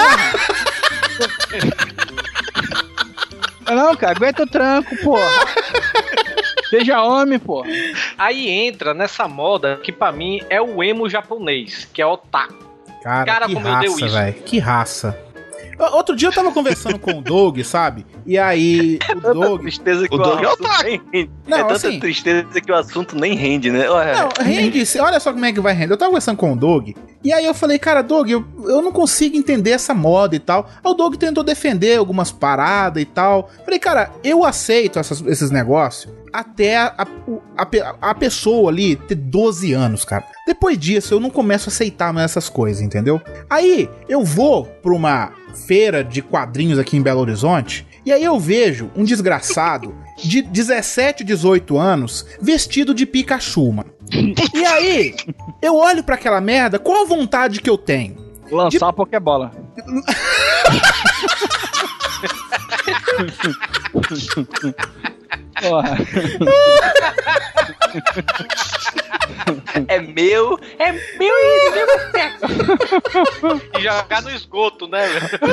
Não, cara, aguenta o tranco, porra. Seja homem, porra. Aí entra nessa moda que pra mim é o emo japonês, que é otaku. Cara, Cara, que como eu dei raça, velho. Que raça. Outro dia eu tava conversando com o Doug, sabe? E aí, o Tanta Doug. tristeza que O o, Doug é assunto otaku. nem rende. Não, é tanta assim- tristeza que o assunto nem rende, né? Ué, Não, rende, olha só como é que vai render. Eu tava conversando com o Doug, e aí eu falei, cara, Doug, eu, eu não consigo entender essa moda e tal. Aí o Doug tentou defender algumas paradas e tal. Falei, cara, eu aceito essas- esses negócios até a, a, o- a a pessoa ali ter 12 anos, cara. Depois disso, eu não começo a aceitar mais essas coisas, entendeu? Aí, eu vou pra uma feira de quadrinhos aqui em Belo Horizonte, e aí eu vejo um desgraçado de 17, 18 anos vestido de Pikachu, mano. E aí, eu olho pra aquela merda, qual a vontade que eu tenho? Lançar uma Pokébola. Porra. É meu, é meu e meu. E jogar no esgoto, né, velho?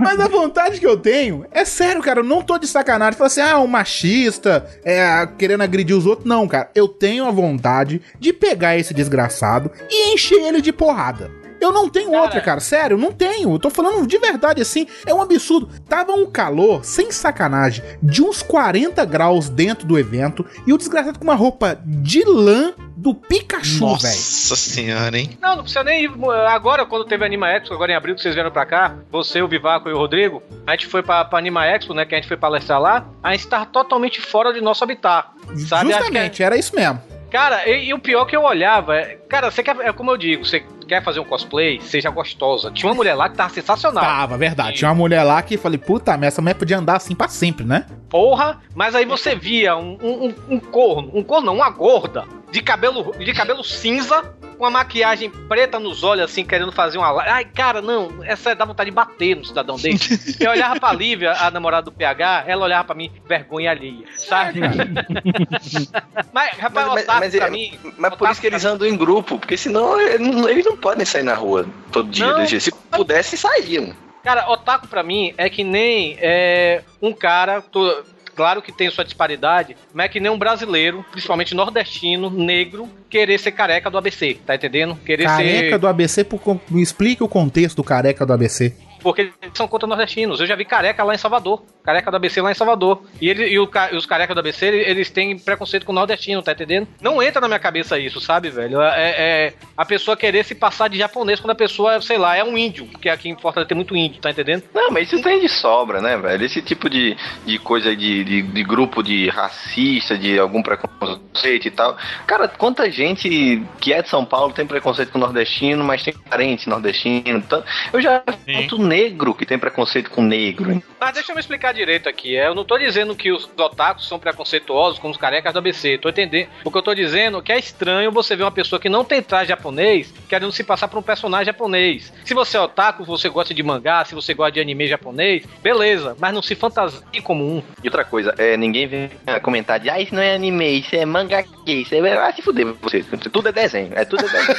Mas a vontade que eu tenho, é sério, cara, eu não tô de sacanagem. Fala assim, ah, um machista, é, querendo agredir os outros. Não, cara, eu tenho a vontade de pegar esse desgraçado e encher ele de porrada. Eu não tenho outra, cara, sério, não tenho. Eu tô falando de verdade assim, é um absurdo. Tava um calor, sem sacanagem, de uns 40 graus dentro do evento e o desgraçado com uma roupa de lã do Pikachu, velho. Nossa senhora, hein? Não, não precisa nem ir. Agora, quando teve Anima Expo, agora em abril que vocês vieram pra cá, você, o Vivaco e o Rodrigo, a gente foi pra, pra Anima Expo, né? Que a gente foi palestrar lá, a gente tava totalmente fora de nosso habitat. Sabe? É- Justamente, era isso mesmo. Cara, e, e o pior que eu olhava, é, cara, você quer, é como eu digo, você quer fazer um cosplay, seja gostosa. Tinha uma mulher lá que tava sensacional. Tava, verdade. Tinha uma mulher lá que falei, puta, mas essa mulher podia andar assim pra sempre, né? Porra, mas aí você via um, um, um- um corno, um corno não, uma gorda, de cabelo, de cabelo cinza, com a maquiagem preta nos olhos, assim, querendo fazer uma. Ai, cara, não, essa dá vontade de bater no cidadão dele. Eu olhava pra Lívia, a namorada do PH, ela olhava pra mim, vergonha alheia, sabe? mas, rapaz, Mas- otaku mas- pra mas- mim. Mas por isso que eles andam em grupo, porque senão eles não, podem sair na rua todo dia. Não. desse jeito. Se pudessem, saíam. Cara, otaku pra mim é que nem é, um cara. tô- claro que tem sua disparidade, mas é que nem um brasileiro, principalmente nordestino, negro, querer ser careca do ABC, tá entendendo? Querer Careca ser. do ABC, por, me explique o contexto do careca do ABC. Porque eles são contra nordestinos. Eu já vi careca lá em Salvador. Careca do ABC lá em Salvador. E, ele, e, o e os carecas do ABC, ele- eles têm preconceito com o nordestino, tá entendendo? Não entra na minha cabeça isso, sabe, velho? É, é a pessoa querer se passar de japonês quando a pessoa, sei lá, é um índio. Porque aqui em Fortaleza tem muito índio, tá entendendo? Não, mas isso tem de sobra, né, velho? Esse tipo de, de coisa de, de, de grupo de racista, de algum preconceito e tal. Cara, quanta gente que é de São Paulo tem preconceito com nordestino, mas tem parente nordestino. Então, eu já vi muito negro que tem preconceito com negro. Mas deixa eu me explicar direito aqui. é, Eu não tô dizendo que os otakus são preconceituosos como os carecas do ABC. Tô entendendo. O que eu tô dizendo é que é estranho você ver uma pessoa que não tem traje japonês querendo se passar por um personagem japonês. Se você é otaku, você gosta de mangá, se você gosta de anime japonês, beleza. Mas não se fantasie como um. E outra coisa, é, ninguém vem comentar de, ah, isso não é anime, isso é mangá, isso é... Ah, se fuder você, tudo é desenho, é tudo é desenho.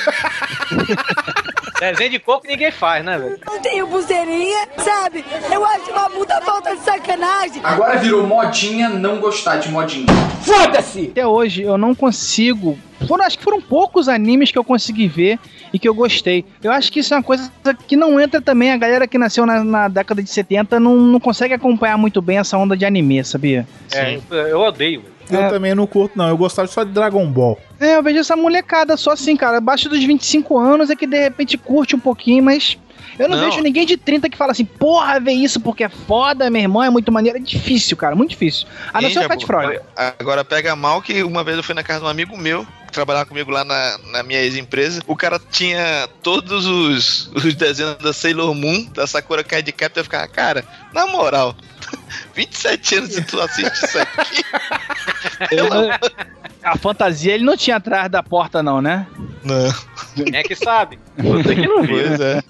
Desenho de coco ninguém faz, né, velho? Não tenho pulseirinha, sabe? Eu acho uma puta falta de sacanagem. Agora virou modinha não gostar de modinha. Foda-se! Até hoje eu não consigo. Foram, acho que foram poucos animes que eu consegui ver e que eu gostei. Eu acho que isso é uma coisa que não entra também. A galera que nasceu na, na década de 70 não, não consegue acompanhar muito bem essa onda de anime, sabia? É, eu odeio, velho. Eu É. também não curto, não. Eu gostava só de Dragon Ball. É, eu vejo essa molecada só assim, cara. Abaixo dos 25 anos é que de repente curte um pouquinho, mas. Eu não, Não. vejo ninguém de 30 que fala assim, porra, vê isso porque é foda, meu irmão, é muito maneiro. É difícil, cara, muito difícil. A não ser o? Fat Frog. Agora pega mal que uma vez eu fui na casa de um amigo meu, que trabalhava comigo lá na, na minha ex-empresa. O cara tinha todos os, os desenhos da Sailor Moon, da Sakura Card Captor. Eu ficava, cara, na moral, 27 anos e tu assiste isso aqui. A fantasia ele não tinha atrás da porta, não, né? Não. Quem é que sabe? Você que não viu. Pois é.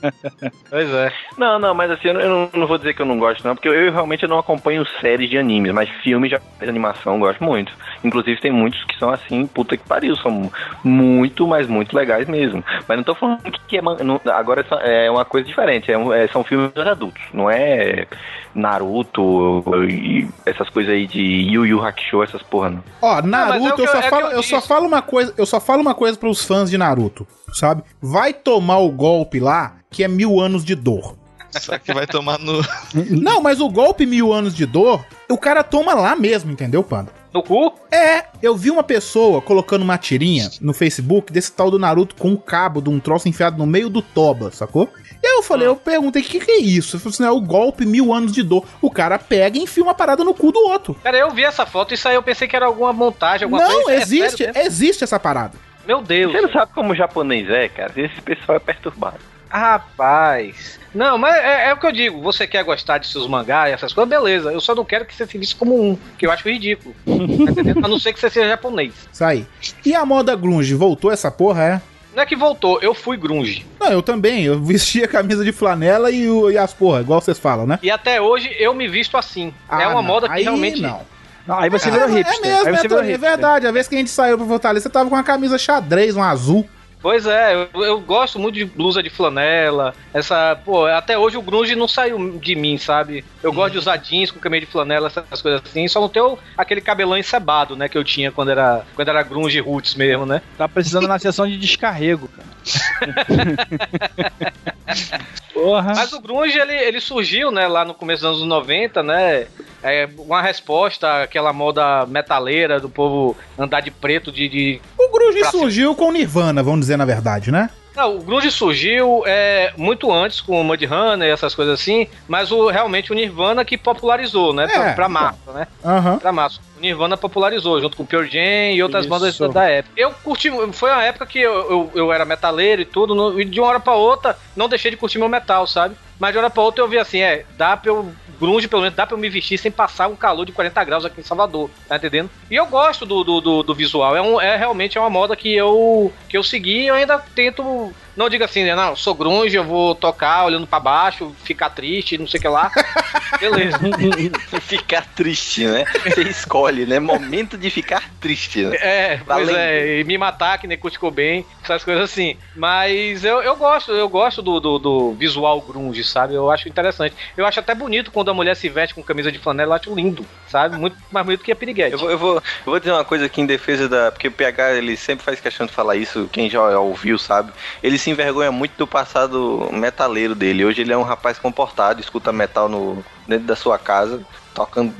Pois é. Não, não, mas assim, eu não, eu não- não vou dizer que eu não gosto, não, porque eu, eu realmente não acompanho séries de animes, mas filmes de animação eu gosto muito. Inclusive tem muitos que são assim, puta que pariu, são muito, mas muito legais mesmo. Mas não tô falando que é. não- agora é uma coisa diferente, é é- são filmes adultos, não é Naruto e essas coisas aí de Yu Yu Hakusho, essas porra, não. Ó, é Naruto, que eu eu- só é falo, eu eu só falo uma coisa, eu só falo uma coisa pros fãs de Naruto, sabe? Vai tomar o golpe lá que é mil anos de dor. Só que vai tomar no. Não, mas o golpe mil anos de dor, o cara toma lá mesmo, entendeu, Panda? No cu? É, eu vi uma pessoa colocando uma tirinha no Facebook desse tal do Naruto com um cabo de um troço enfiado no meio do toba, sacou? E aí eu falei, eu perguntei, o que, que é isso? Eu falei assim, é o golpe mil anos de dor. O cara pega e enfia uma parada no cu do outro. Cara, eu vi essa foto e isso aí eu pensei que era alguma montagem, alguma Não, coisa. É existe, mesmo? existe essa parada. Meu Deus. Você não sabe como o japonês é, cara? Esse pessoal é perturbado. Rapaz. Não, mas é, é o que eu digo. Você quer gostar de seus mangás e essas coisas, beleza. Eu só não quero que você se visse como um, que eu acho ridículo. Tá? A não ser que você seja japonês. Isso aí. E a moda grunge, voltou essa porra, é? Não é que voltou, eu fui grunge. Não, eu também. Eu vestia camisa de flanela e, o- e as porra, igual vocês falam, né? E até hoje eu me visto assim. é Ah, uma não. moda que Aí realmente. não. Não, aí você É, virou é hipster. mesmo, aí é, você virou Torinho, é verdade. A vez que a gente saiu pra Fortaleza, você tava com uma camisa xadrez, um azul. Pois é, eu, eu gosto muito de blusa de flanela. Essa, pô, até hoje o grunge não saiu de mim, sabe? Eu gosto de usar jeans com camisa de flanela, essas coisas assim. Só não ter o- aquele cabelão encebado, né, que eu tinha quando era, quando era grunge roots mesmo, né? Tá precisando na sessão de descarrego, cara. Porra. Mas o grunge, ele, ele surgiu, né, lá no começo dos anos 90, né? É uma resposta àquela moda metaleira do povo andar de preto de- de O grunge Pra- surgiu com Nirvana, vamos dizer na verdade, né? Não, o grunge surgiu é, muito antes com o Mudhoney e essas coisas assim, mas o, realmente o Nirvana que popularizou, né? pra, É, pra massa, né? Aham. Pra massa. O Nirvana popularizou, junto com o Pure Jam e outras Isso. bandas da época. Eu curti, foi uma época que eu, eu, eu era metaleiro e tudo, no- e de uma hora pra outra não deixei de curtir meu metal, sabe? Mas de hora pra outra eu vi assim, é, dá pra eu grunge, pelo menos, dá pra eu me vestir sem passar um calor de 40 graus aqui em Salvador, tá entendendo? E eu gosto do, do, do, do visual, é, um, é realmente é uma moda que eu, que eu segui e eu ainda tento, não diga assim, né, não, sou grunge, eu vou tocar olhando pra baixo, ficar triste, não sei o que lá, beleza. ficar triste, né? Você escolhe, né? Momento de ficar triste, né? É, pois é, e me matar, que nem Kurt Cobain, essas coisas assim. Mas eu, eu gosto, eu gosto do, do, do visual grunge, sabe? Eu acho interessante. Eu acho até bonito quando a mulher se veste com camisa de flanela, eu acho lindo, sabe? Muito mais bonito que a piriguete. Eu vou, eu, vou, eu vou dizer uma coisa aqui em defesa da. Porque o PH ele sempre faz questão de falar isso, quem já ouviu sabe. Ele se envergonha muito do passado metaleiro dele. Hoje ele é um rapaz comportado, escuta metal no, dentro da sua casa, tocando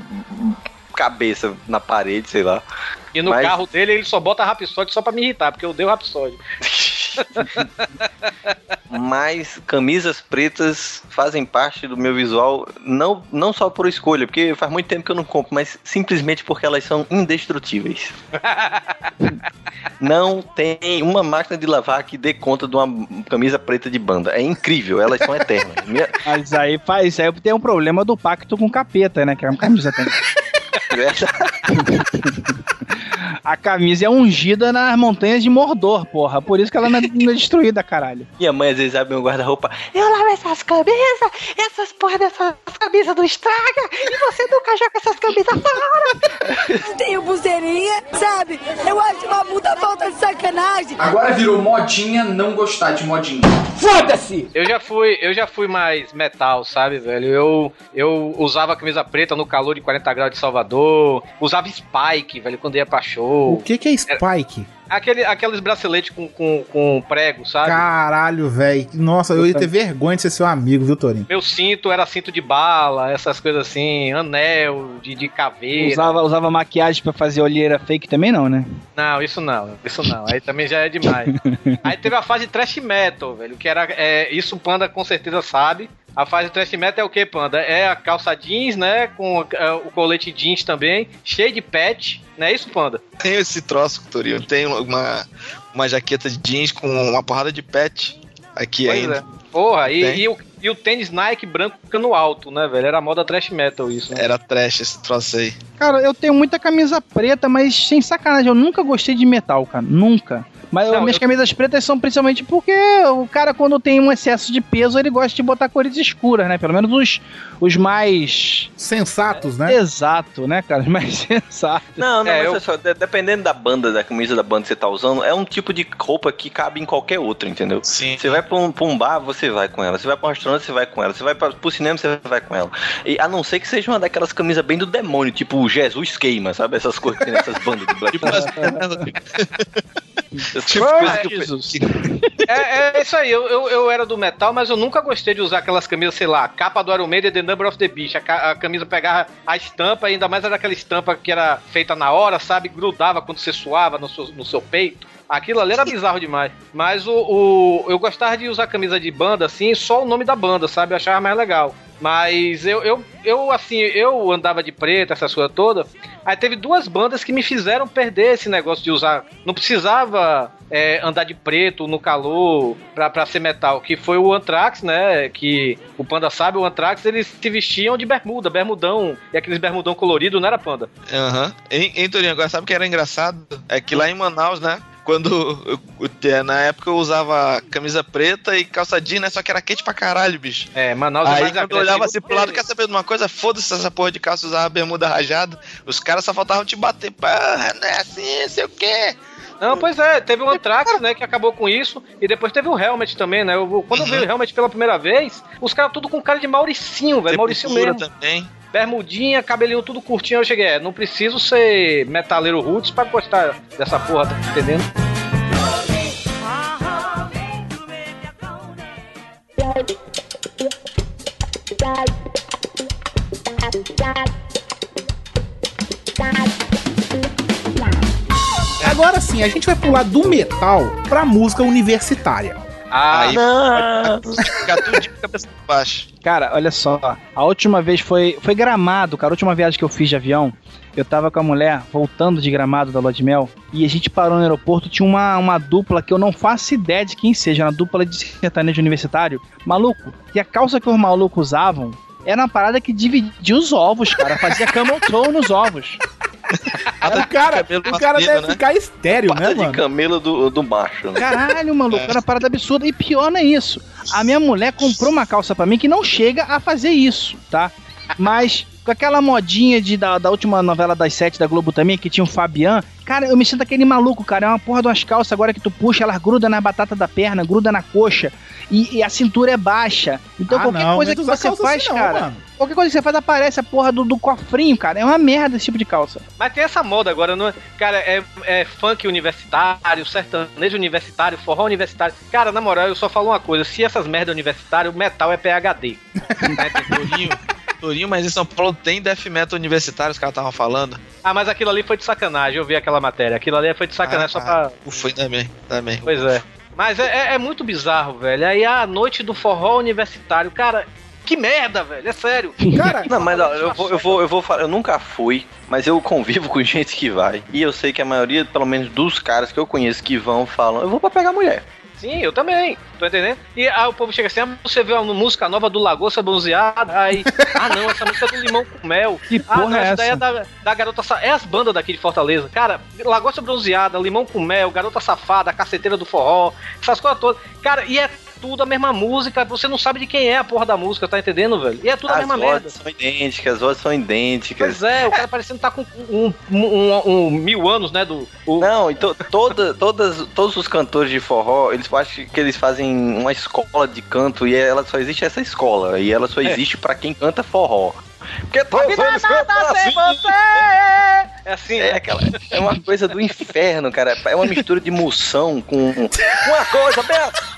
cabeça na parede, sei lá. E no Mas- carro dele ele só bota Rhapsody só pra me irritar, porque eu dei o Rhapsody. Mas camisas pretas fazem parte do meu visual, não, não só por escolha, porque faz muito tempo que eu não compro, mas simplesmente porque elas são indestrutíveis. não tem uma máquina de lavar que dê conta de uma camisa preta de banda. É incrível, elas são eternas. Minha- Mas aí faz, aí tem um problema do pacto com o capeta, né? Que é uma camisa tem. A camisa é ungida nas montanhas de Mordor, porra. Por isso que ela não é, não é destruída, caralho. Minha mãe às vezes abre meu guarda-roupa. Eu lavo essas camisas, essas porra dessas camisas não estraga, e você nunca joga essas camisas fora. Tenho pulseirinha, sabe? Eu acho uma puta falta de sacanagem. Agora virou modinha não gostar de modinha. Foda-se! Eu já fui, eu já fui mais metal, sabe, velho? Eu, eu usava camisa preta no calor de 40 graus de Salvador, usava Spike, velho, quando ia pra show. O que, que é Spike? Aquele, aqueles braceletes com, com, com prego, sabe? Caralho, velho. Nossa, eu ia ter vergonha de ser seu amigo, viu, Torinho? Meu cinto era cinto de bala, essas coisas assim, anel de, de caveira. Usava, usava maquiagem pra fazer olheira fake também, não, né? Não, isso não, isso não. Aí também já é demais. Aí teve a fase trash metal, velho, que era. É, isso o Panda com certeza sabe. A fase trash metal é o que, Panda? É a calça jeans, né? Com é, o colete jeans também, cheio de patch, não é isso, Panda? Tenho esse troço, Torinho. Tenho uma, uma jaqueta de jeans com uma porrada de pet aqui Pois ainda. é. Porra, e, Tem. e o, e o tênis Nike branco ficando alto, né, velho? Era a moda trash metal isso, né? Era trash esse troço aí. Cara, eu tenho muita camisa preta, mas sem sacanagem, eu nunca gostei de metal, cara. Nunca. Mas Não, minhas eu- camisas pretas são principalmente porque o cara, quando tem um excesso de peso, ele gosta de botar cores escuras, né? Pelo menos os, os mais. Sensatos, né? Exato, né, cara? Os mais sensatos. Não, não, É, eu- olha só, de- dependendo da banda, da camisa da banda que você tá usando, é um tipo de roupa que cabe em qualquer outra, entendeu? Sim. Você vai pra um, pra um bar, você vai com ela. Você vai pra um restaurante, você vai com ela. Você vai pra, pro cinema, você vai com ela. E, a não ser que seja uma daquelas camisas bem do demônio, tipo Jesus queima, sabe? Essas coisas que tem nessas bandas de black Tipo Tipo coisa que Jesus. É, é isso aí, eu, eu, eu era do metal, mas eu nunca gostei de usar aquelas camisas, sei lá, capa do Iron Maiden, The Number of the Beast. A, a camisa pegava a estampa, ainda mais era aquela estampa que era feita na hora, sabe? Grudava quando você suava no seu, no seu peito. Aquilo ali era bizarro demais. Mas o, o- eu gostava de usar camisa de banda, assim, só o nome da banda, sabe? Eu achava mais legal. Mas eu, eu, eu, assim, eu andava de preto, essas coisas todas. Aí teve duas bandas que me fizeram perder esse negócio de usar. Não precisava é, andar de preto no calor pra, pra ser metal. Que foi o Anthrax, né? Que o Panda sabe, o Anthrax eles se vestiam de bermuda, bermudão. E aqueles bermudão colorido, não era Panda? Aham. Em, em Torinho, agora sabe o que era engraçado? É que lá em Manaus, né? Quando eu- eu- na época eu usava camisa preta e calça jeans, né? Só que era quente pra caralho, bicho. É, Manaus é Aí quando eu olhava assim pro lado, quer saber de uma coisa? Foda-se essa porra de calça, usava bermuda rajada. Os caras só faltavam te bater. Porra, não é assim, sei o quê. Não, pois é, teve o Anthrax, né, que acabou com isso, e depois teve o Helmet também, né? Eu, quando eu vi o Helmet pela primeira vez, os caras tudo com cara de Mauricinho, velho, Mauricinho mesmo. também. Bermudinha, cabelinho tudo curtinho, eu cheguei, é, não preciso ser metaleiro roots pra gostar dessa porra, tá entendendo? Agora sim, a gente vai pular do metal pra música universitária. Ah, Aí Não. pode ficar tudo de cabeça pra baixo. Cara, olha só. A última vez foi, foi gramado, cara. A última viagem que eu fiz de avião, eu tava com a mulher voltando de gramado da Lua de Mel e a gente parou no aeroporto. Tinha uma, uma dupla que eu não faço ideia de quem seja, uma dupla de sertanejo universitário. Maluco, e a calça que os malucos usavam era uma parada que dividia os ovos, cara. Fazia camel toe nos ovos. O cara, o cara deve né? ficar estéreo, né, Pata de mano? camelo do, do macho, né? Caralho, maluco, era uma parada absurda. E pior não é isso. A minha mulher comprou uma calça pra mim que não chega a fazer isso, tá? Mas com aquela modinha de, da, da última novela das sete da Globo também, que tinha o Fabian. Cara, eu me sinto aquele maluco, cara. É uma porra de umas calças agora que tu puxa, elas grudam na batata da perna, gruda na coxa. E, e a cintura é baixa. Então Ah, qualquer não, coisa que você calça faz, assim não, cara. mano. Qualquer coisa que você faz aparece a porra do, do cofrinho, cara. É uma merda esse tipo de calça. Mas tem essa moda agora, não é? Cara, é, é funk universitário, sertanejo universitário, forró universitário. Cara, na moral, eu só falo uma coisa: se essas merda universitário, o metal é PHD. Torinho, Mas em São Paulo tem death metal universitário, os caras estavam falando. Ah, mas aquilo ali foi de sacanagem, eu vi aquela matéria. Aquilo ali foi de sacanagem só pra. Ainda bem, ainda bem. Pois é. Mas é, é- é muito bizarro, velho. Aí a noite do forró universitário, cara, que merda, velho. É sério. Cara, Não, mas ó, eu vou, eu vou, eu vou falar, eu nunca fui, mas eu convivo com gente que vai. E eu sei que a maioria, pelo menos dos caras que eu conheço que vão, falam, eu vou pra pegar mulher. Sim, eu também. Tô entendendo? E aí o povo chega assim, ah, você vê uma música nova do Lagosta Bronzeada, aí, ah não, essa música é do Limão com Mel. Que Ah, porra não, é essa daí é da, da Garota Sa- É as bandas daqui de Fortaleza. Cara, Lagosta Bronzeada, Limão com Mel, Garota Safada, Caceteira do Forró, essas coisas todas. Cara, e é tudo a mesma música, você não sabe de quem é a porra da música, tá entendendo, velho? E é tudo a As mesma vozes merda. são idênticas, as vozes são idênticas. Pois é, o cara parecendo tá com um, um- um- um mil anos, né, do... o- Não, então toda, todas, todos os cantores de forró, eles acham que eles fazem uma escola de canto e ela só existe essa escola. E ela só existe pra quem canta forró. Porque todos eles cantam assim. você! É assim, É, aquela, é uma coisa do inferno, cara. É uma mistura de moção com uma coisa,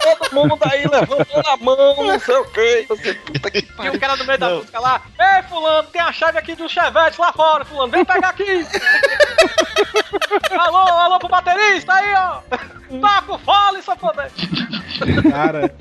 todo mundo aí levantando a mão, não sei o quê. Você, puta que E pariu. o cara no meio da música lá, ei fulano, tem a chave aqui do Chevette lá fora, fulano, vem pegar aqui! alô, alô pro baterista aí, ó! Toca o fole, safadão! Cara.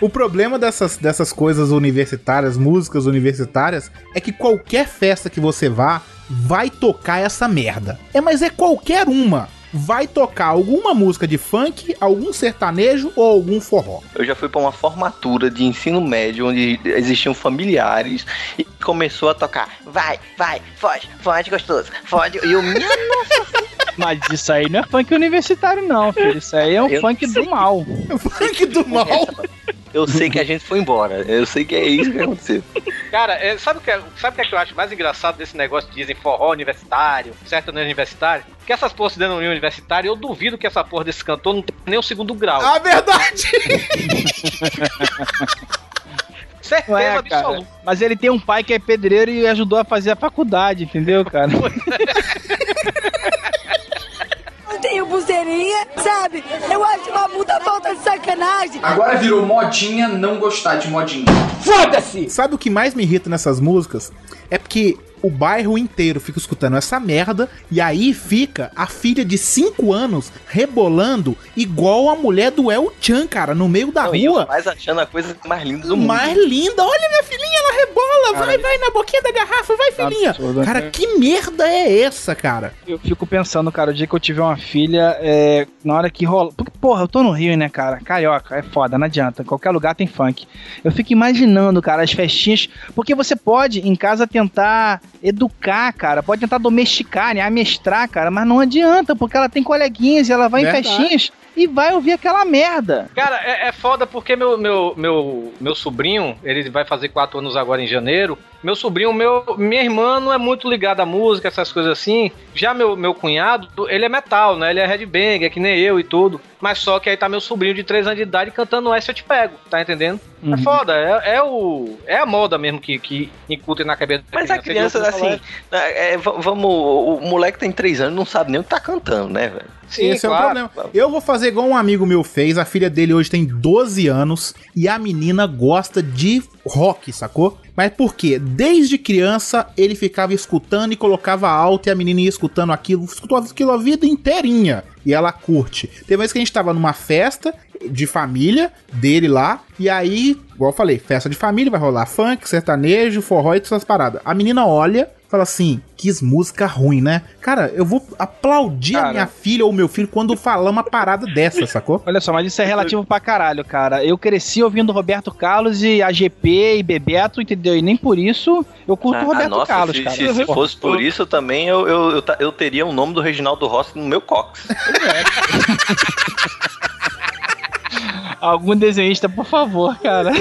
O problema dessas, dessas coisas universitárias, músicas universitárias, é que qualquer festa que você vá, vai tocar essa merda. É, mas é qualquer uma. Vai tocar alguma música de funk, algum sertanejo ou algum forró. Eu já fui pra uma formatura de ensino médio onde existiam familiares e começou a tocar. Vai, vai, foge, foge gostoso, foge. E eu, minha Mas isso aí não é funk universitário, não, filho. Isso aí é um Eu funk do mal. Funk do mal. Eu sei que a gente foi embora. Eu sei que é isso que aconteceu. Cara, é, sabe o que, é- sabe o que, é que eu acho mais engraçado desse negócio de dizem forró universitário, sertanejo universitário? Que essas porras se denomiam universitário, eu duvido que essa porra desse cantor não tem nem o segundo grau. A verdade! Certeza é, cara. absoluta. Mas ele tem um pai que é pedreiro e ajudou a fazer a faculdade, entendeu, cara? Eu tenho pulseirinha, pulseirinha, sabe? Eu acho uma puta falta de sacanagem. Agora virou modinha não gostar de modinha. Foda-se! Sabe o que mais me irrita nessas músicas? É porque o bairro inteiro fica escutando essa merda e aí fica a filha de 5 anos rebolando igual a mulher do El Chan, cara, no meio da Não, rua. pais achando a coisa mais linda do mundo. Mais linda, olha minha filhinha, ela rebola, vai, vai na boquinha da garrafa, vai filhinha. Absurdo, Cara, né? que merda é essa, cara? Eu fico pensando, cara, o dia que eu tiver uma filha, é, na hora que rola. Porque, porra, eu tô no Rio, né, cara? Carioca, é foda, não adianta. Qualquer lugar tem funk. Eu fico imaginando, cara, as festinhas. Porque você pode, em casa, tentar educar, cara. Pode tentar domesticar, né? Amestrar, cara. Mas não adianta, porque ela tem coleguinhas e ela vai Verdade. em festinhas e vai ouvir aquela merda. Cara, é, é foda porque meu, meu, meu, meu sobrinho, ele vai fazer quatro anos agora em janeiro. Meu sobrinho, meu, minha irmã não é muito ligada à música, essas coisas assim. Já meu, meu cunhado, ele é metal, né? Ele é headbang, é que nem eu e tudo. Mas só que aí tá meu sobrinho de 3 anos de idade cantando essa eu te pego, tá entendendo? É Uhum. foda, é, é o. É a moda mesmo que, que incutem na cabeça da Mas a criança, ouve falar, assim, é, v- vamos. O moleque tem 3 anos não sabe nem o que tá cantando, né, velho? Esse é o problema. Eu vou fazer igual um amigo meu fez. A filha dele hoje tem 12 anos e a menina gosta de rock, sacou? Mas por quê? Desde criança ele ficava escutando e colocava alto e a menina ia escutando aquilo, escutou aquilo a vida inteirinha. E ela curte. Teve vez que a gente tava numa festa de família dele lá. E aí, igual eu falei, festa de família, vai rolar funk, sertanejo, forró e essas paradas. A menina olha, fala assim: que música ruim, né? Cara, eu vou aplaudir a Cara. minha filha ou meu filho quando falar uma parada dessa, sacou? Olha só, mas isso é relativo pra caralho, cara. Eu cresci ouvindo Roberto Carlos e AGP e Bebeto, entendeu? E nem por isso eu curto Ah, Roberto nossa, Carlos, se, cara. se- se fosse por isso também, eu, eu, eu, eu teria o nome do Reginaldo Rossi no meu cox. Algum desenhista, por favor, cara.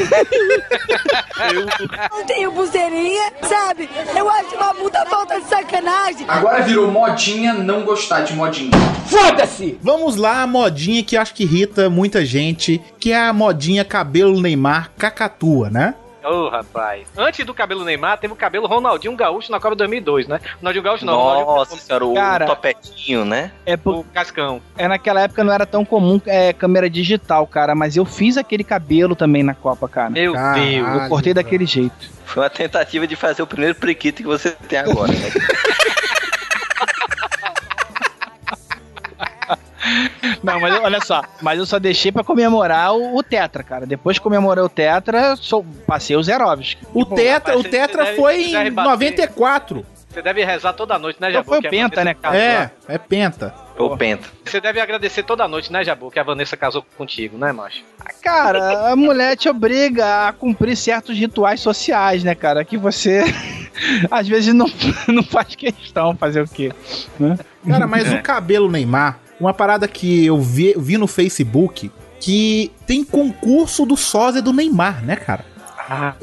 Não tenho pulseirinha, sabe? Eu acho uma puta falta de sacanagem. Agora virou modinha não gostar de modinha. Foda-se! Vamos lá, a modinha que acho que irrita muita gente, que é a modinha cabelo Neymar cacatua, né? Ô, rapaz. Antes do cabelo Neymar, teve o cabelo Ronaldinho Gaúcho na Copa 2002, né? Ronaldinho Gaúcho não. Ronaldinho- Nossa, cara, o Cara, topetinho, né? É por... O Cascão. É, naquela época não era tão comum é, câmera digital, cara, mas eu fiz aquele cabelo também na Copa, cara. Meu Caralho, Eu cortei daquele jeito. Foi uma tentativa de fazer o primeiro prequito que você tem agora, né? Não, mas eu- olha só, mas eu só deixei pra comemorar o, o Tetra, cara. Depois que comemorei o Tetra, sou, passei o Zerovski. O Tetra, rapaz, o Tetra deve- foi em deve bater. 94. Você deve rezar toda noite, né, Então Jabu? foi o Penta, né? casou. É, é penta. Ô, Penta. Você deve agradecer toda noite, né, Jabu, que a Vanessa casou contigo, né, macho? Cara, a mulher te obriga a cumprir certos rituais sociais, né, cara? Que você às vezes não, não faz questão fazer o quê? Né? Cara, mas É. o cabelo Neymar, uma parada que eu vi, vi no Facebook, que tem concurso do sósia do Neymar, né, cara?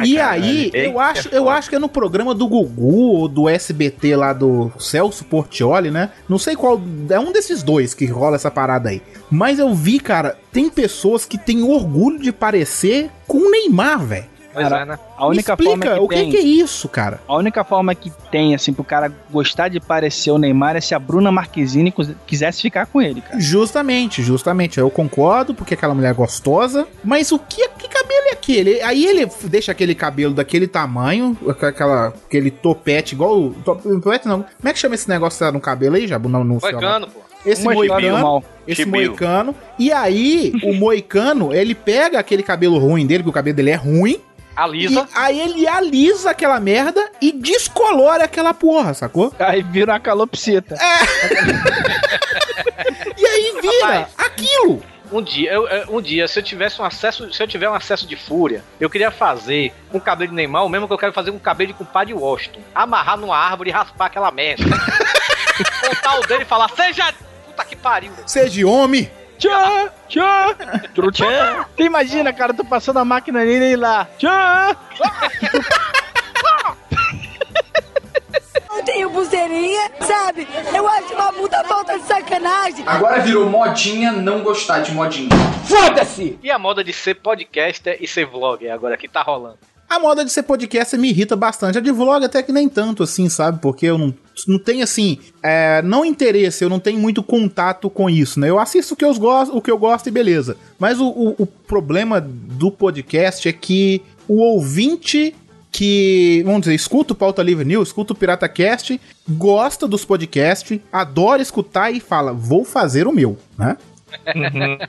e aí, eu acho, eu acho que é no programa do Gugu ou do SBT lá do Celso Portioli, né? Não sei qual, é um desses dois que rola essa parada aí. Mas eu vi, cara, tem pessoas que têm orgulho de parecer com o Neymar, velho. Pois Cara, é, né? A única Me explica, forma que o que, tem, que é isso, cara? a única forma que tem assim pro cara gostar de parecer o Neymar é se a Bruna Marquezine quisesse ficar com ele, cara. Justamente, justamente. Eu concordo, porque aquela mulher é gostosa. Mas o que, que cabelo é aquele? Aí ele deixa aquele cabelo daquele tamanho, aquela, aquele topete, igual. Topete não. Como é que chama esse negócio que tá no cabelo aí, Jabu? Não, no seu- Moicano, pô. Esse Uma moicano. Esse Chibio. moicano. E aí, o moicano, ele pega aquele cabelo ruim dele, que o cabelo dele é ruim. A Lisa. E aí ele alisa aquela merda e descolora aquela porra, sacou? Aí vira uma calopsita. E aí vira Rapaz. aquilo. Um dia, eu, um dia, se eu tivesse um acesso, se eu tiver um acesso de fúria, eu queria fazer com o cabelo de Neymar, o mesmo que eu quero fazer com o cabelo de compadre Washington. Amarrar numa árvore e raspar aquela merda. Contar o dele e falar, seja. Puta que pariu. Seja homem. Tchau, tchau. Tchau. Tu imagina, cara, tu passando a máquina nele e lá. Tchau. Não tenho pulseirinha, sabe? Eu acho uma puta falta de sacanagem. Agora virou modinha não gostar de modinha. Foda-se! E a moda de ser podcaster e ser vlogger agora que tá rolando. A moda de ser podcast me irrita bastante. A de vlog até que nem tanto, assim, sabe? Porque eu não não tem assim, é, não interesse, eu não tenho muito contato com isso, né? Eu assisto o que eu gosto, o que eu gosto e beleza. Mas o, o, o problema do podcast é que o ouvinte que, vamos dizer, escuta o Pauta Livre News, escuta o Pirata Cast, gosta dos podcasts, adora escutar e fala, vou fazer o meu, né?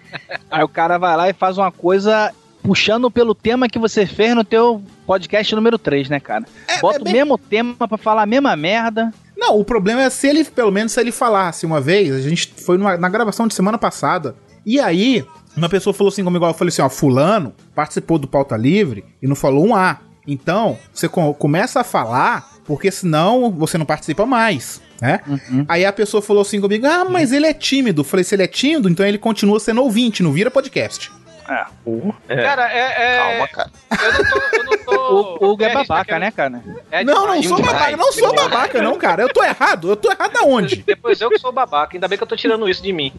Aí o cara vai lá e faz uma coisa puxando pelo tema que você fez no teu podcast número 3, né, cara? Bota é bem- o mesmo tema pra falar a mesma merda. Não, o problema é se ele, pelo menos, se ele falasse uma vez, a gente foi numa- na gravação de semana passada, e aí, uma pessoa falou assim comigo, eu falei assim, ó, fulano participou do Pauta Livre e não falou um A. Então, você co- começa a falar, porque senão você não participa mais, né? Aí a pessoa falou assim comigo, ah, mas ele é tímido. Eu falei, se ele é tímido, então ele continua sendo ouvinte, não vira podcast. Cara, é. é- Calma, cara. Eu não tô. Eu não tô O, o Hugo é babaca, né, cara? É não, não sou babaca, não sou babaca não, cara. Eu tô errado, eu tô errado aonde? Depois eu que sou babaca, ainda bem que eu tô tirando isso de mim.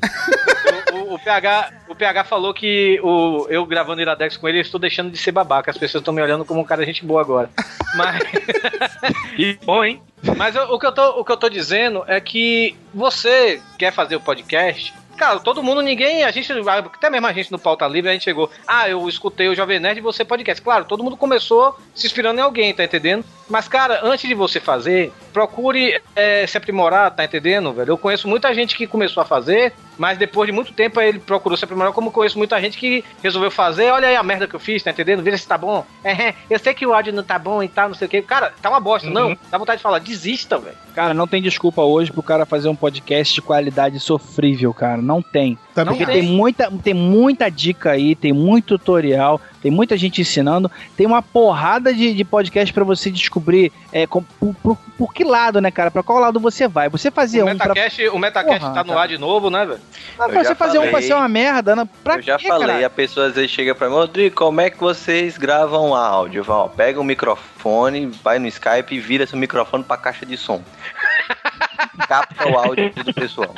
O, o- o PH, o PH falou que o, eu gravando Iradex com ele, eu estou deixando de ser babaca. As pessoas estão me olhando como um cara de gente boa agora. Mas. E bom, hein? Mas eu- o, que eu tô, o que eu tô dizendo é que você quer fazer o podcast. Cara, todo mundo, ninguém, a gente, até mesmo a gente no Pauta Livre, a gente chegou, ah, eu escutei o Jovem Nerd e você podcast. Claro, todo mundo começou se inspirando em alguém, tá entendendo? Mas, cara, antes de você fazer, procure é, se aprimorar, tá entendendo, velho? Eu conheço muita gente que começou a fazer, mas depois de muito tempo ele procurou se aprimorar, como eu conheço muita gente que resolveu fazer, olha aí a merda que eu fiz, tá entendendo? Vira se tá bom. É, eu sei que o áudio não tá bom e tal, não sei o que. Cara, tá uma bosta, não. Dá vontade de falar, desista, velho. Cara, não tem desculpa hoje pro cara fazer um podcast de qualidade sofrível, cara. Não tem. Também Porque tem muita, tem muita dica aí, tem muito tutorial, tem muita gente ensinando, tem uma porrada de, de podcast pra você descobrir é, com- por, por- por que lado, né, cara? Pra qual lado você vai. Você fazer O um pra, Metacast, o Metacast Porra, tá no cara. ar de novo, né, velho? Pra Eu já você fazer um falei. pra ser uma merda, né? pra eu já quê, falei, cara? a pessoa às vezes chega pra mim, Rodrigo, como é que vocês gravam áudio? Eu falo, ó, pega o microfone, vai no Skype e vira seu microfone pra caixa de som. Capta o áudio do pessoal.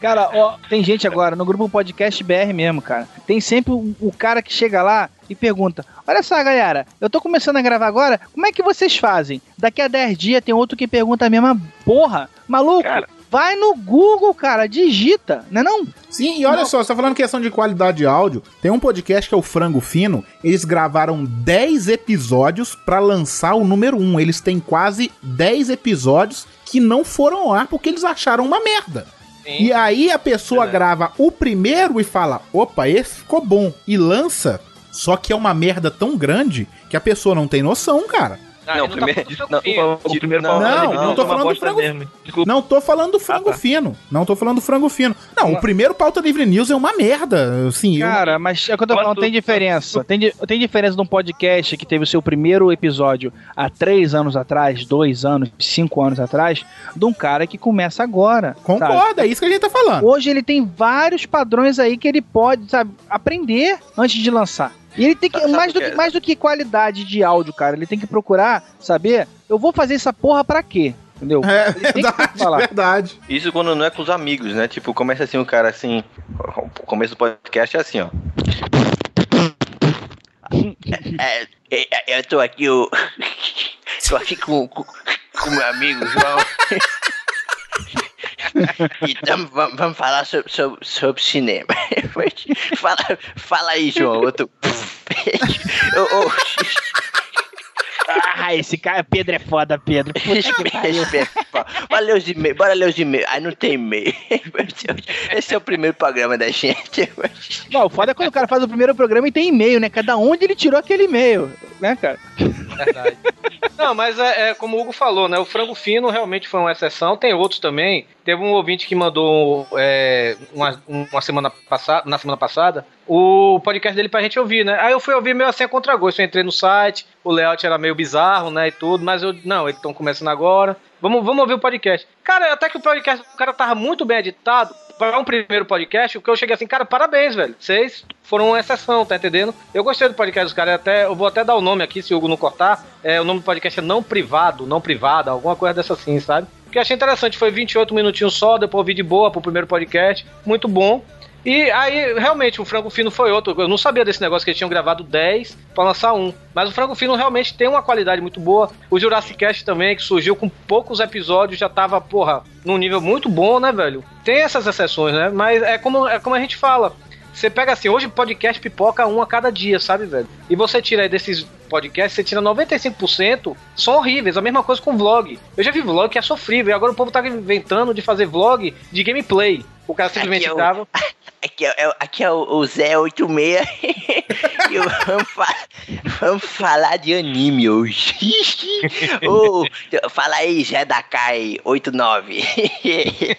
Cara, ó, tem gente agora no grupo Podcast BR mesmo, cara. Tem sempre o, o cara que chega lá e pergunta: Olha só, galera, eu tô começando a gravar agora, como é que vocês fazem? Daqui a 10 dias tem outro que pergunta a mesma porra. Maluco, vai no Google, cara, digita, não é não? Sim, e olha só, você tá falando questão de qualidade de áudio. Tem um podcast que é o Frango Fino. Eles gravaram 10 episódios pra lançar o número 1. Eles têm quase 10 episódios que não foram ao ar porque eles acharam uma merda. E aí a pessoa grava o primeiro e fala: opa, esse ficou bom. E lança. Só que é uma merda tão grande que a pessoa não tem noção, cara. Não, tá primeiro. Não, O primeiro não, Não, Pauta não, Livre tô é uma falando do bosta frango. mesmo. Não tô falando do frango Ah, tá. fino. Não tô falando do frango fino. Não, o primeiro pauta livre news é uma merda. Assim, eu- Cara, mas é o que eu tô falando, tem diferença. Tem, tem diferença de um podcast que teve o seu primeiro episódio há três anos atrás, dois anos, cinco anos atrás, de um cara que começa agora. sabe? concorda, é isso que a gente tá falando. Hoje ele tem vários padrões aí que ele pode, sabe, aprender antes de lançar. E ele tem que, Sabe- mais, do que, que é? mais do que qualidade de áudio, cara, ele tem que procurar saber, eu vou fazer essa porra pra quê? Entendeu? É Ele tem que verdade, falar. verdade. Isso quando não é com os amigos, né? Tipo, começa assim o cara assim. O começo do podcast é assim, ó. É, é, eu tô aqui, eu. Tô aqui com, com, com meu amigo João. Então vamos, falar sobre, sobre, sobre cinema. Fala, fala aí, João. Eu tô. Ô, ô, Ah, esse cara, Pedro é foda, Pedro. Pariu. Bora ler os e-mails, bora ler os e-mails. Ai, não tem e-mail. Esse é o primeiro programa da gente. Não, o foda é quando o cara faz o primeiro programa e tem e-mail, né? Cada onde ele tirou aquele e-mail, né, cara? Verdade. Não, mas é, é como o Hugo falou, né? O frango fino realmente foi uma exceção. Tem outros também. Teve um ouvinte que mandou é, uma, uma semana passada, na semana passada, o podcast dele pra gente ouvir, né? Aí eu fui ouvir meio assim a contragosto. Eu entrei no site, o layout era meio bizarro, né? E tudo, mas eu, não, eles estão começando agora. Vamos, vamos ouvir o podcast. Cara, até que o podcast, o cara tava muito bem editado. Para um primeiro podcast, o que eu cheguei assim, cara, parabéns, velho. Vocês foram uma exceção, tá entendendo? Eu gostei do podcast dos caras, até, eu vou até dar o nome aqui, se o Hugo não cortar. É, o nome do podcast é Não Privado, Não Privada, alguma coisa dessa assim, sabe? O que eu achei interessante foi 28 minutinhos só, depois ouvi de boa pro primeiro podcast. Muito bom. E aí, realmente, o Frango Fino foi outro. Eu não sabia desse negócio que eles tinham gravado 10 pra lançar um. Mas o Frango Fino realmente tem uma qualidade muito boa. O Jurassic Cast também, que surgiu com poucos episódios, já tava, porra, num nível muito bom, né, velho? Tem essas exceções, né? Mas é como, é como a gente fala. Você pega assim, hoje podcast pipoca um a cada dia, sabe, velho? E você tira aí desses podcasts, você tira 95%, são horríveis. A mesma coisa com vlog. Eu já vi vlog que é sofrível, e agora o povo tá inventando de fazer vlog de gameplay. O cara simplesmente Aqui é o- grava. Aqui é, é- aqui é o, o Zé 86 e vamos, fa- vamos falar de anime hoje. Ô, fala aí, Zé da Kai 89.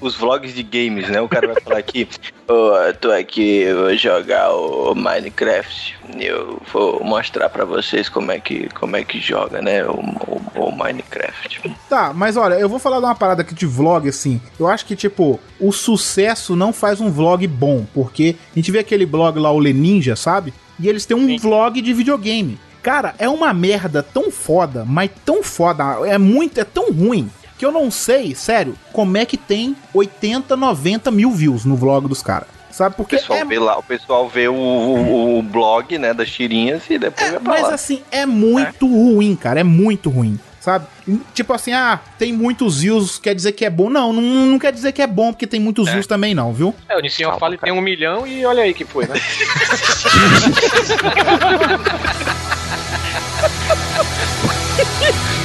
Os vlogs de games, né? O cara vai falar aqui, "Ô, eu tô aqui, eu vou jogar o Minecraft. Eu vou mostrar pra vocês como é que, como é que joga, né? O, o- o Minecraft. Tá, mas olha, eu vou falar de uma parada aqui de vlog, assim. Eu acho que, tipo, o sucesso não faz um vlog bom, porque a gente vê aquele blog lá, o Leninja, sabe? E eles têm um vlog de videogame. Cara, é uma merda tão foda, mas tão foda, é muito, é tão ruim, que eu não sei, sério, como é que tem 80, 90 mil views no vlog dos caras. Sabe? O Porque pessoal é vê lá, o pessoal vê o, o- o blog, né, das tirinhas e depois vai pra Mas lá. assim, é muito ruim, cara. É muito ruim sabe? Tipo assim, ah, tem muitos views, quer dizer que é bom. Não, não, não quer dizer que é bom, porque tem muitos é. views também, não, viu? É, o Nissin fala que tem um milhão e olha aí que foi, né?